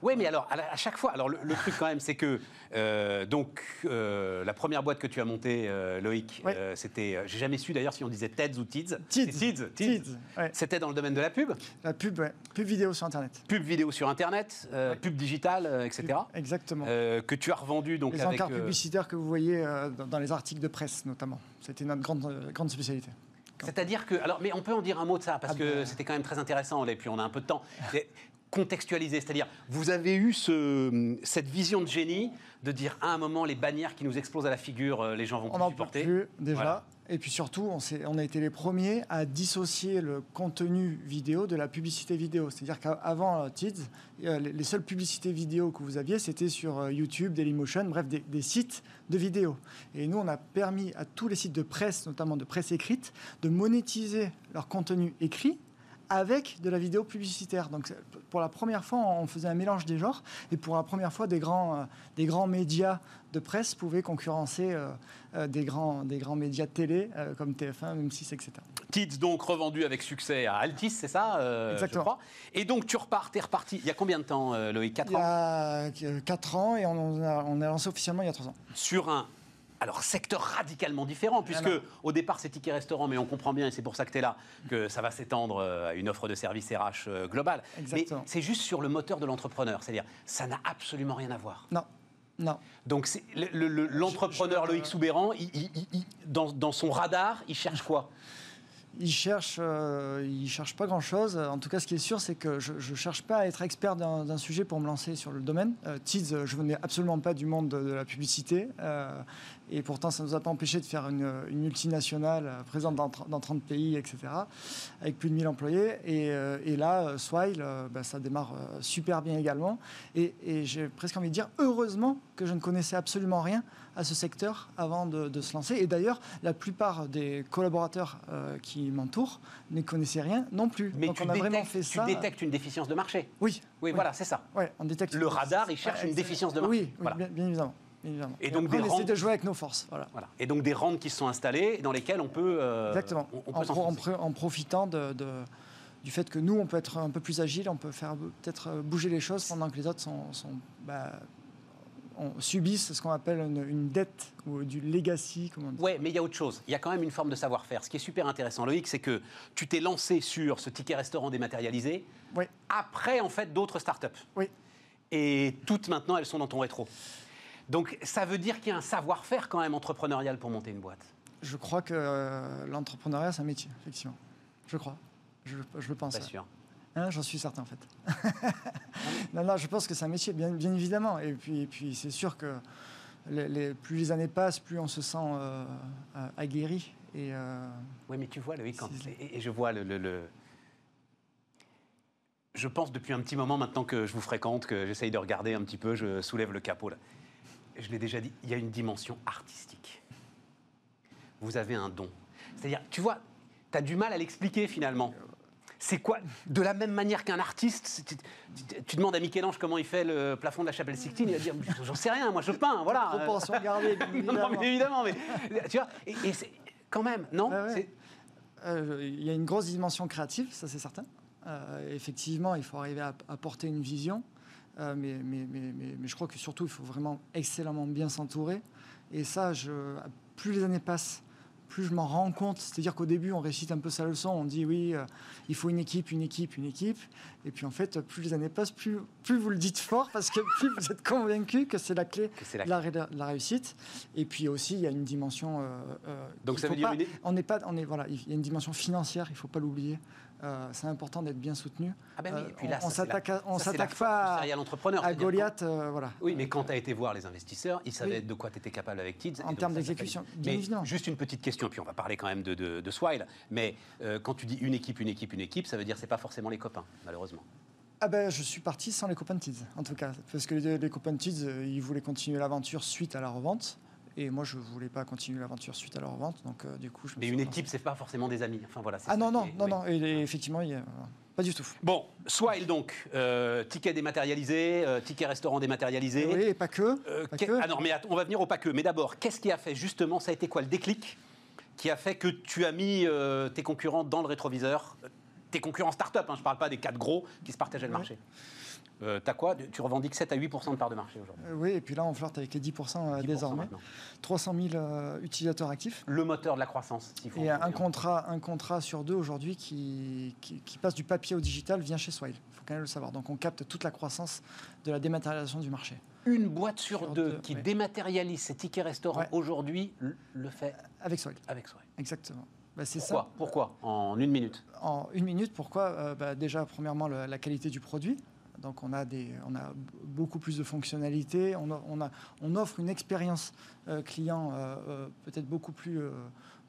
[SPEAKER 1] Oui, mais alors, à, chaque fois, alors le, truc quand même, c'est que, euh, donc, euh, la première boîte que tu as montée, Loïc, c'était, j'ai jamais su d'ailleurs si on disait TEDS ou TIDS.
[SPEAKER 5] TIDS.
[SPEAKER 1] TIDS. C'était dans le domaine de la pub
[SPEAKER 5] La pub, ouais. Pub vidéo sur Internet.
[SPEAKER 1] Pub vidéo sur Internet, pub digitale, etc.
[SPEAKER 5] exactement.
[SPEAKER 1] que tu as revendu donc
[SPEAKER 5] Les encarts publicitaires que vous voyez dans les articles de presse, notamment. C'était notre grande, grande spécialité.
[SPEAKER 1] C'est-à-dire que. Alors, mais on peut en dire un mot de ça, parce ah que ben. c'était quand même très intéressant, et puis on a un peu de temps. [LAUGHS] contextualiser, c'est-à-dire vous avez eu ce, cette vision de génie de dire à un moment les bannières qui nous explosent à la figure, euh, les gens vont
[SPEAKER 5] on
[SPEAKER 1] plus supporter.
[SPEAKER 5] Peut plus, déjà. Et puis surtout, on, a été les premiers à dissocier le contenu vidéo de la publicité vidéo. C'est-à-dire qu'avant euh, TIDS, euh, les seules publicités vidéo que vous aviez, c'était sur euh, YouTube, Dailymotion, bref, des, des, sites de vidéo. Et nous, on a permis à tous les sites de presse, notamment de presse écrite, de monétiser leur contenu écrit avec de la vidéo publicitaire. Donc pour la première fois, on faisait un mélange des genres et pour la première fois, des grands, des grands médias de presse pouvaient concurrencer euh, des, grands, des grands médias de télé euh, comme TF1, M6, etc.
[SPEAKER 1] Tids donc revendu avec succès à Altis, c'est ça euh,
[SPEAKER 5] Exactement.
[SPEAKER 1] Et donc tu repars, es reparti. Il y a combien de temps, Loïc? 4
[SPEAKER 5] ans Il y a 4 ans et on a, on a lancé officiellement il y a 3 ans.
[SPEAKER 1] Sur un alors, secteur radicalement différent, puisque au départ, c'est ticket restaurant, mais on comprend bien, et c'est pour ça que tu es là, que ça va s'étendre à une offre de service RH globale. Mais c'est juste sur le moteur de l'entrepreneur, c'est-à-dire, ça n'a absolument rien à voir.
[SPEAKER 5] Non. Non.
[SPEAKER 1] Donc l'entrepreneur Loïc Soubéran, dans, son radar, il cherche quoi?
[SPEAKER 5] Il cherche, euh, il cherche pas grand-chose. En tout cas, ce qui est sûr, c'est que je ne cherche pas à être expert d'un sujet pour me lancer sur le domaine. Euh, TIDS, je venais absolument pas du monde de, la publicité. Euh, et pourtant, ça ne nous a pas empêché de faire une, multinationale euh, présente dans, 30 pays, etc., avec plus de 1000 employés. Et, euh, là, euh, Swile, bah, ça démarre super bien également. Et, j'ai presque envie de dire, heureusement que je ne connaissais absolument rien à ce secteur avant de, se lancer. Et d'ailleurs, la plupart des collaborateurs qui m'entourent ne connaissaient rien non plus.
[SPEAKER 1] Mais tu, on a vraiment fait ça. tu détectes une déficience de marché.
[SPEAKER 5] Oui.
[SPEAKER 1] Oui, voilà, c'est ça.
[SPEAKER 5] Ouais, on détecte
[SPEAKER 1] Le radar, il cherche une déficience de marché.
[SPEAKER 5] Oui, bien évidemment.
[SPEAKER 1] Et, donc
[SPEAKER 5] des on essaie de jouer avec nos forces. Voilà.
[SPEAKER 1] Et donc des rentes qui sont installées dans lesquelles on peut.
[SPEAKER 5] Euh, Exactement. en, profitant de, du fait que nous, on peut être un peu plus agile, on peut faire peut-être bouger les choses pendant que les autres sont, bah, subissent ce qu'on appelle une, dette ou du legacy.
[SPEAKER 1] Oui, mais il y a autre chose. Il y a quand même une forme de savoir-faire. Ce qui est super intéressant, Loïc, c'est que tu t'es lancé sur ce ticket restaurant dématérialisé
[SPEAKER 5] oui.
[SPEAKER 1] après, en fait, d'autres startups.
[SPEAKER 5] Oui.
[SPEAKER 1] Et toutes maintenant, elles sont dans ton rétro. Donc ça veut dire qu'il y a un savoir-faire quand même entrepreneurial pour monter une boîte.
[SPEAKER 5] Je crois que euh, l'entrepreneuriat, c'est un métier, effectivement. Je crois. Je, je le pense.
[SPEAKER 1] Pas sûr.
[SPEAKER 5] Hein, j'en suis certain, en fait. [LAUGHS] non, non, je pense que c'est un métier, bien, bien évidemment. Et puis, et puis c'est sûr que les, plus les années passent, plus on se sent euh, aguerri. Et, euh,
[SPEAKER 1] oui, mais tu vois, Loïc, quand, et, je vois le, le, Je pense depuis un petit moment maintenant que je vous fréquente, que j'essaye de regarder un petit peu, je soulève le capot. Là. Je l'ai déjà dit, il y a une dimension artistique. Vous avez un don. C'est-à-dire, tu vois, tu as du mal à l'expliquer finalement c'est quoi De la même manière qu'un artiste, tu, demandes à Michel-Ange comment il fait le plafond de la chapelle Sixtine, il va dire J'en sais rien, moi je peins, voilà.
[SPEAKER 5] Proportion gardée, [LAUGHS]
[SPEAKER 1] évidemment. non, mais évidemment, mais tu vois, et, c'est quand même, non
[SPEAKER 5] euh, Il y a une grosse dimension créative, ça c'est certain. Euh, effectivement, il faut arriver à, porter une vision, euh, mais, mais, mais, mais, je crois que surtout, il faut vraiment excellemment bien s'entourer. Et ça, je, plus les années passent, plus je m'en rends compte. C'est-à-dire qu'au début, on récite un peu sa leçon, on dit oui, euh, il faut une équipe, une équipe, une équipe. Et puis en fait, plus les années passent, plus, plus vous le dites fort, parce que plus vous êtes convaincu que c'est la clé de la, réussite. Et puis aussi, il y a une dimension. Euh,
[SPEAKER 1] euh, Donc ça veut dire
[SPEAKER 5] on n'est pas, on est voilà, il y a une dimension financière, il ne faut pas l'oublier. Euh, c'est important d'être bien soutenu.
[SPEAKER 1] Ah ben oui, et puis là,
[SPEAKER 5] on s'attaque, on s'attaque pas à, à Goliath, euh, voilà.
[SPEAKER 1] Oui, mais quand tu as été voir les investisseurs, ils savaient de quoi tu étais capable avec Tids.
[SPEAKER 5] En termes d'exécution, bien évidemment.
[SPEAKER 1] Juste une petite question, puis on va parler quand même de, de, Swile. Mais euh, quand tu dis une équipe, une équipe, une équipe, ça veut dire c'est pas forcément les copains, malheureusement.
[SPEAKER 5] Ah ben, je suis parti sans les copains de Tids, en tout cas, parce que les, les copains de Tids, ils voulaient continuer l'aventure suite à la revente. Et moi, je ne voulais pas continuer l'aventure suite à leur vente. Donc, euh, du coup, je
[SPEAKER 1] Mais une équipe, c'est pas forcément des amis. Enfin, voilà,
[SPEAKER 5] ah non, non, non, non. Et, effectivement, il pas du tout.
[SPEAKER 1] Bon, Swile donc, euh, ticket dématérialisé, euh, ticket restaurant dématérialisé.
[SPEAKER 5] Oui, et pas que.
[SPEAKER 1] Ah non, mais on va venir au pas que. Mais d'abord, qu'est-ce qui a fait justement, ça a été quoi le déclic qui a fait que tu as mis tes concurrents dans le rétroviseur? Tes concurrents start-up, hein, je ne parle pas des quatre gros qui se partageaient le marché. Euh, as quoi? Tu revendiques 7 à 8 de part de marché aujourd'hui
[SPEAKER 5] euh, Oui, et puis là, on flirte avec les 10, euh, désormais. 300 000 euh, utilisateurs actifs.
[SPEAKER 1] Le moteur de la croissance.
[SPEAKER 5] et un contrat, un contrat sur deux aujourd'hui qui, qui, passe du papier au digital vient chez Swile. Il faut quand même le savoir. Donc on capte toute la croissance de la dématérialisation du marché.
[SPEAKER 1] Une boîte sur, deux, qui dématérialise ses tickets restaurants aujourd'hui le fait
[SPEAKER 5] Avec Swile.
[SPEAKER 1] Avec Swile.
[SPEAKER 5] Exactement.
[SPEAKER 1] Bah, c'est pourquoi? ça. Pourquoi? En une minute
[SPEAKER 5] En une minute, pourquoi? Bah, Déjà, premièrement, la qualité du produit. Donc on a, des, on a beaucoup plus de fonctionnalités, on, on, a, on offre une expérience euh, client euh, euh, peut-être beaucoup plus,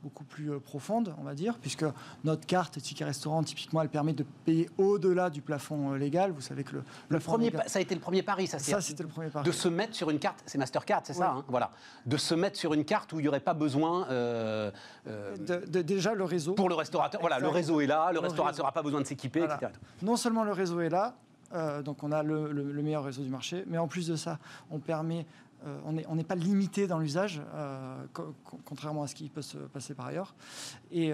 [SPEAKER 5] beaucoup plus profonde, on va dire, puisque notre carte ticket restaurant, typiquement, elle permet de payer au-delà du plafond légal. Vous savez que le,
[SPEAKER 1] le premier, ça a été le premier pari, ça.
[SPEAKER 5] Ça, c'était le premier pari.
[SPEAKER 1] De se mettre sur une carte, c'est Mastercard, c'est ça, hein, voilà. De se mettre sur une carte où il n'y aurait pas besoin.
[SPEAKER 5] De, déjà le réseau.
[SPEAKER 1] Pour le restaurateur, voilà, le réseau est là, le, restaurateur n'a pas besoin de s'équiper, etc.
[SPEAKER 5] Non seulement le réseau est là, euh, donc on a le, meilleur réseau du marché. Mais en plus de ça, on permet, euh, on n'est pas limité dans l'usage, euh, contrairement à ce qui peut se passer par ailleurs. Et,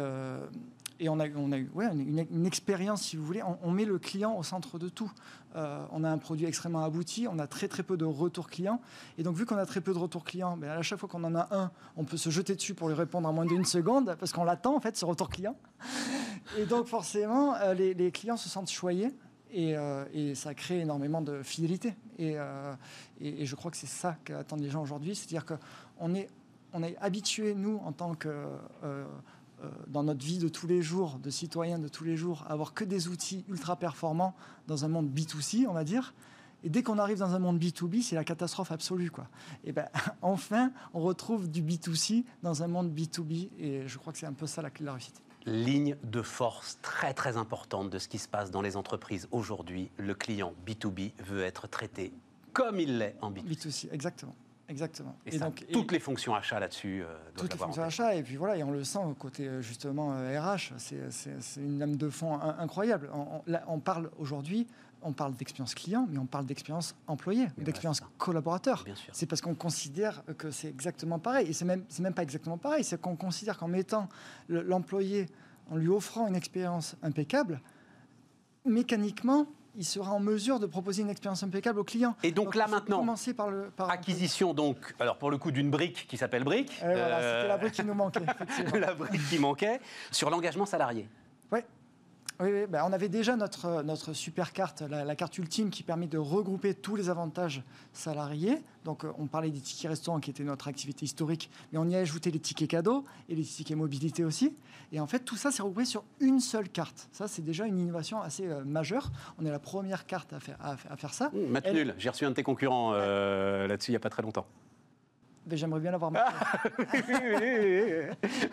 [SPEAKER 5] on a, on a eu une, expérience, si vous voulez. On, met le client au centre de tout. on a un produit extrêmement abouti, on a très très peu de retours clients. Et donc vu qu'on a très peu de retours clients, ben, à chaque fois qu'on en a un, on peut se jeter dessus pour lui répondre en moins d'une seconde, parce qu'on l'attend en fait, ce retour client. Et donc forcément, les clients se sentent choyés. Euh, et, ça crée énormément de fidélité. Euh, et, je crois que c'est ça qu'attendent les gens aujourd'hui. C'est-à-dire qu'on est, on habitué, nous, en tant que. Euh, dans notre vie de tous les jours, de citoyens de tous les jours, à avoir que des outils ultra performants dans un monde B2C, on va dire. Et dès qu'on arrive dans un monde B2B, c'est la catastrophe absolue. Quoi. Et ben, [LAUGHS] enfin, on retrouve du B2C dans un monde B2B. Et je crois que c'est un peu ça la clé de la réussite
[SPEAKER 1] ligne de force très très importante de ce qui se passe dans les entreprises aujourd'hui. Le client B2B veut être traité comme il l'est en B2C.
[SPEAKER 5] B2C, exactement. Exactement.
[SPEAKER 1] Et, donc, toutes les fonctions achats là-dessus.
[SPEAKER 5] Euh, toutes les fonctions achats, et puis voilà, et on le sent côté euh, justement RH, euh, c'est une lame de fond incroyable. On, on parle aujourd'hui, on parle d'expérience client, mais on parle d'expérience employé, d'expérience collaborateur. C'est parce qu'on considère que c'est exactement pareil. Et c'est même, même pas exactement pareil, c'est qu'on considère qu'en mettant l'employé, en lui offrant une expérience impeccable, mécaniquement, il sera en mesure de proposer une expérience impeccable au client.
[SPEAKER 1] Et donc, là maintenant, commencer par le acquisition donc, alors pour le coup d'une brique qui s'appelle brique.
[SPEAKER 5] C'était la brique qui nous manquait. [LAUGHS]
[SPEAKER 1] la brique qui manquait sur l'engagement salarié.
[SPEAKER 5] Oui. Oui, ben, on avait déjà notre, notre super carte, la, carte ultime qui permet de regrouper tous les avantages salariés. Donc, euh, on parlait des tickets restaurants qui étaient notre activité historique, mais on y a ajouté les tickets cadeaux et les tickets mobilité aussi. Et en fait, tout ça, c'est regroupé sur une seule carte. Ça, c'est déjà une innovation assez euh, majeure. On est la première carte à faire, à, faire ça.
[SPEAKER 1] Mmh, nul, j'ai reçu un de tes concurrents euh, là-dessus il n'y a pas très longtemps.
[SPEAKER 5] J'aimerais bien l'avoir [LAUGHS] maintenant.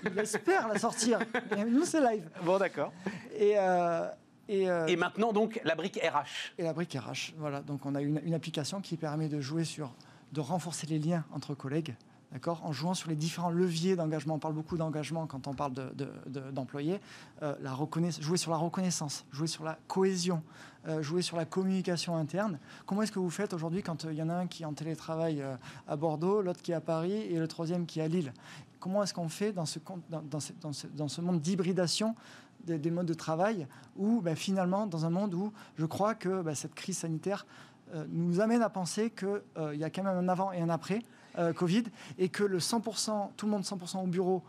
[SPEAKER 5] Il espère la sortir. nous, c'est live.
[SPEAKER 1] Bon, d'accord.
[SPEAKER 5] Et, euh,
[SPEAKER 1] euh, et, maintenant, donc, la brique RH.
[SPEAKER 5] Et la brique RH, voilà. Donc, on a une, une application qui permet de jouer sur, de renforcer les liens entre collègues en jouant sur les différents leviers d'engagement. On parle beaucoup d'engagement quand on parle d'employés. De, euh, jouer sur la reconnaissance, jouer sur la cohésion, euh, jouer sur la communication interne. Comment est-ce que vous faites aujourd'hui quand euh, il y en a un qui est en télétravail à Bordeaux, l'autre qui est à Paris et le troisième qui est à Lille? Comment est-ce qu'on fait dans ce, monde d'hybridation des, modes de travail où ben, finalement, dans un monde où je crois que ben, cette crise sanitaire nous amène à penser qu'il y a quand même un avant et un après euh, Covid et que le 100%, tout le monde 100% au bureau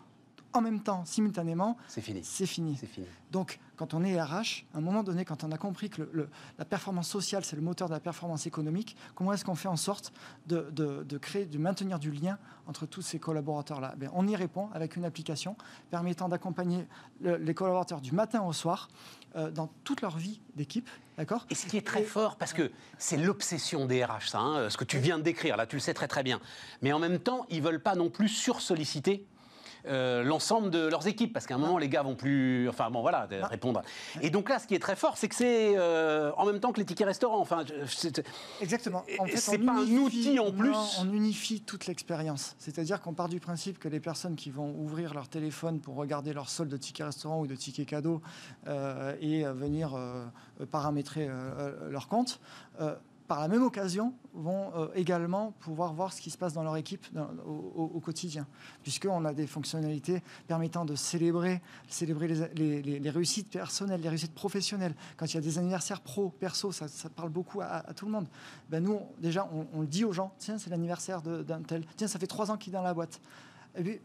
[SPEAKER 5] en même temps, simultanément,
[SPEAKER 1] c'est fini.
[SPEAKER 5] C'est fini.
[SPEAKER 1] fini.
[SPEAKER 5] Donc, quand on est RH, à un moment donné, quand on a compris que la performance sociale, c'est le moteur de la performance économique, comment est-ce qu'on fait en sorte de, de, créer, de maintenir du lien entre tous ces collaborateurs-là? Ben, On y répond avec une application permettant d'accompagner les collaborateurs du matin au soir euh, dans toute leur vie d'équipe. D'accord?
[SPEAKER 1] Et ce qui est très fort, parce que c'est l'obsession des RH, ça, hein, ce que tu viens de décrire, là, tu le sais très très bien. Mais en même temps, ils veulent pas non plus sursolliciter euh, l'ensemble de leurs équipes, parce qu'à un moment, les gars vont plus, enfin bon, voilà, répondre. Et donc là, ce qui est très fort, c'est que c'est euh, en même temps que les tickets restaurants. Enfin,
[SPEAKER 5] exactement.
[SPEAKER 1] En fait, c'est pas un outil en plus.
[SPEAKER 5] on unifie toute l'expérience. C'est-à-dire qu'on part du principe que les personnes qui vont ouvrir leur téléphone pour regarder leur solde de tickets restaurant ou de tickets cadeaux euh, et venir paramétrer leur compte par la même occasion, vont euh, également pouvoir voir ce qui se passe dans leur équipe au, quotidien, puisqu'on a des fonctionnalités permettant de célébrer, célébrer les, réussites personnelles, les réussites professionnelles. Quand il y a des anniversaires pro, perso, ça, parle beaucoup à, tout le monde. Ben nous, déjà, on, le dit aux gens, tiens, c'est l'anniversaire d'un tel, tiens, ça fait trois ans qu'il est dans la boîte. Et puis,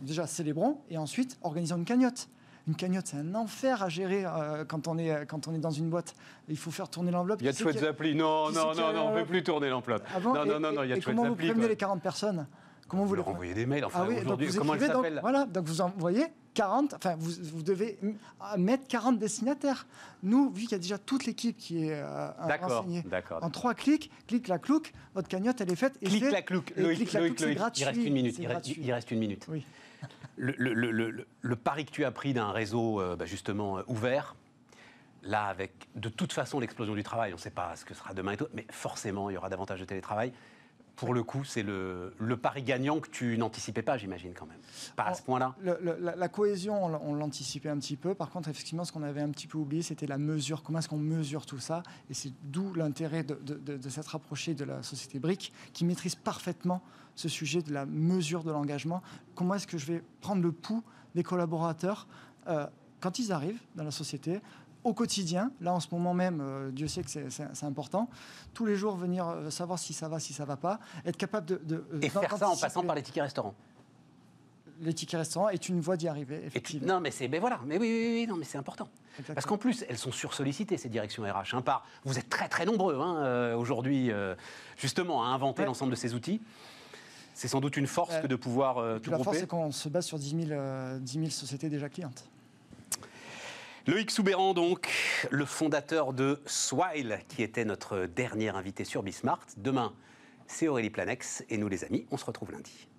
[SPEAKER 5] déjà, célébrons, et ensuite, organisons une cagnotte. Une cagnotte, c'est un enfer à gérer euh, quand, on est, quand on est dans une boîte. Il faut faire tourner l'enveloppe.
[SPEAKER 1] Il y a de chouettes applis. Non, non, non, non, on ne peut plus tourner l'enveloppe.
[SPEAKER 5] Ah non, non, non, il y a de chouettes applis. Comment vous prévenez les 40 personnes
[SPEAKER 1] Comment vous, leur envoyez des mails enfin,
[SPEAKER 5] ah
[SPEAKER 1] aujourd'hui, comment
[SPEAKER 5] elles s'appellent Voilà, donc vous envoyez 40, enfin vous, vous, devez mettre 40 destinataires. Nous, vu qu'il y a déjà toute l'équipe qui est euh, renseignée, en trois clics, clic la clouc, votre cagnotte elle est faite.
[SPEAKER 1] Et clic la clouc, Loïc, Loïc, Loïc, il reste une minute. Il reste, une minute. Oui le, pari que tu as pris d'un réseau euh, bah, justement euh, ouvert, là, avec de toute façon l'explosion du travail, on ne sait pas ce que sera demain et tout, mais forcément, il y aura davantage de télétravail. Pour le coup, c'est le, pari gagnant que tu n'anticipais pas, j'imagine, quand même. Pas à ce point-là.
[SPEAKER 5] La, cohésion, on l'anticipait un petit peu. Par contre, effectivement, ce qu'on avait un petit peu oublié, c'était la mesure. Comment est-ce qu'on mesure tout ça? Et c'est d'où l'intérêt de, de s'être rapproché de la société BRIC, qui maîtrise parfaitement ce sujet de la mesure de l'engagement. Comment est-ce que je vais prendre le pouls des collaborateurs euh, quand ils arrivent dans la société au quotidien, là en ce moment même, euh, Dieu sait que c'est important, tous les jours venir euh, savoir si ça va, si ça va pas, être capable de...
[SPEAKER 1] Et faire ça en passant par les tickets restaurants
[SPEAKER 5] les tickets restaurants est une voie d'y arriver, effectivement.
[SPEAKER 1] non, mais c'est, ben voilà, mais oui, oui, oui, non, mais c'est important. Parce qu'en plus, elles sont sursollicitées ces directions RH. Hein, par, vous êtes très très nombreux hein, aujourd'hui, justement, à inventer l'ensemble de ces outils. C'est sans doute une force que de pouvoir euh, tout
[SPEAKER 5] La force, c'est qu'on se base sur 10 000, euh, sociétés déjà clientes.
[SPEAKER 1] Loïc Soubéran, donc, le fondateur de Swile, qui était notre dernier invité sur Bismart. Demain, c'est Aurélie Planex. Et nous, les amis, on se retrouve lundi.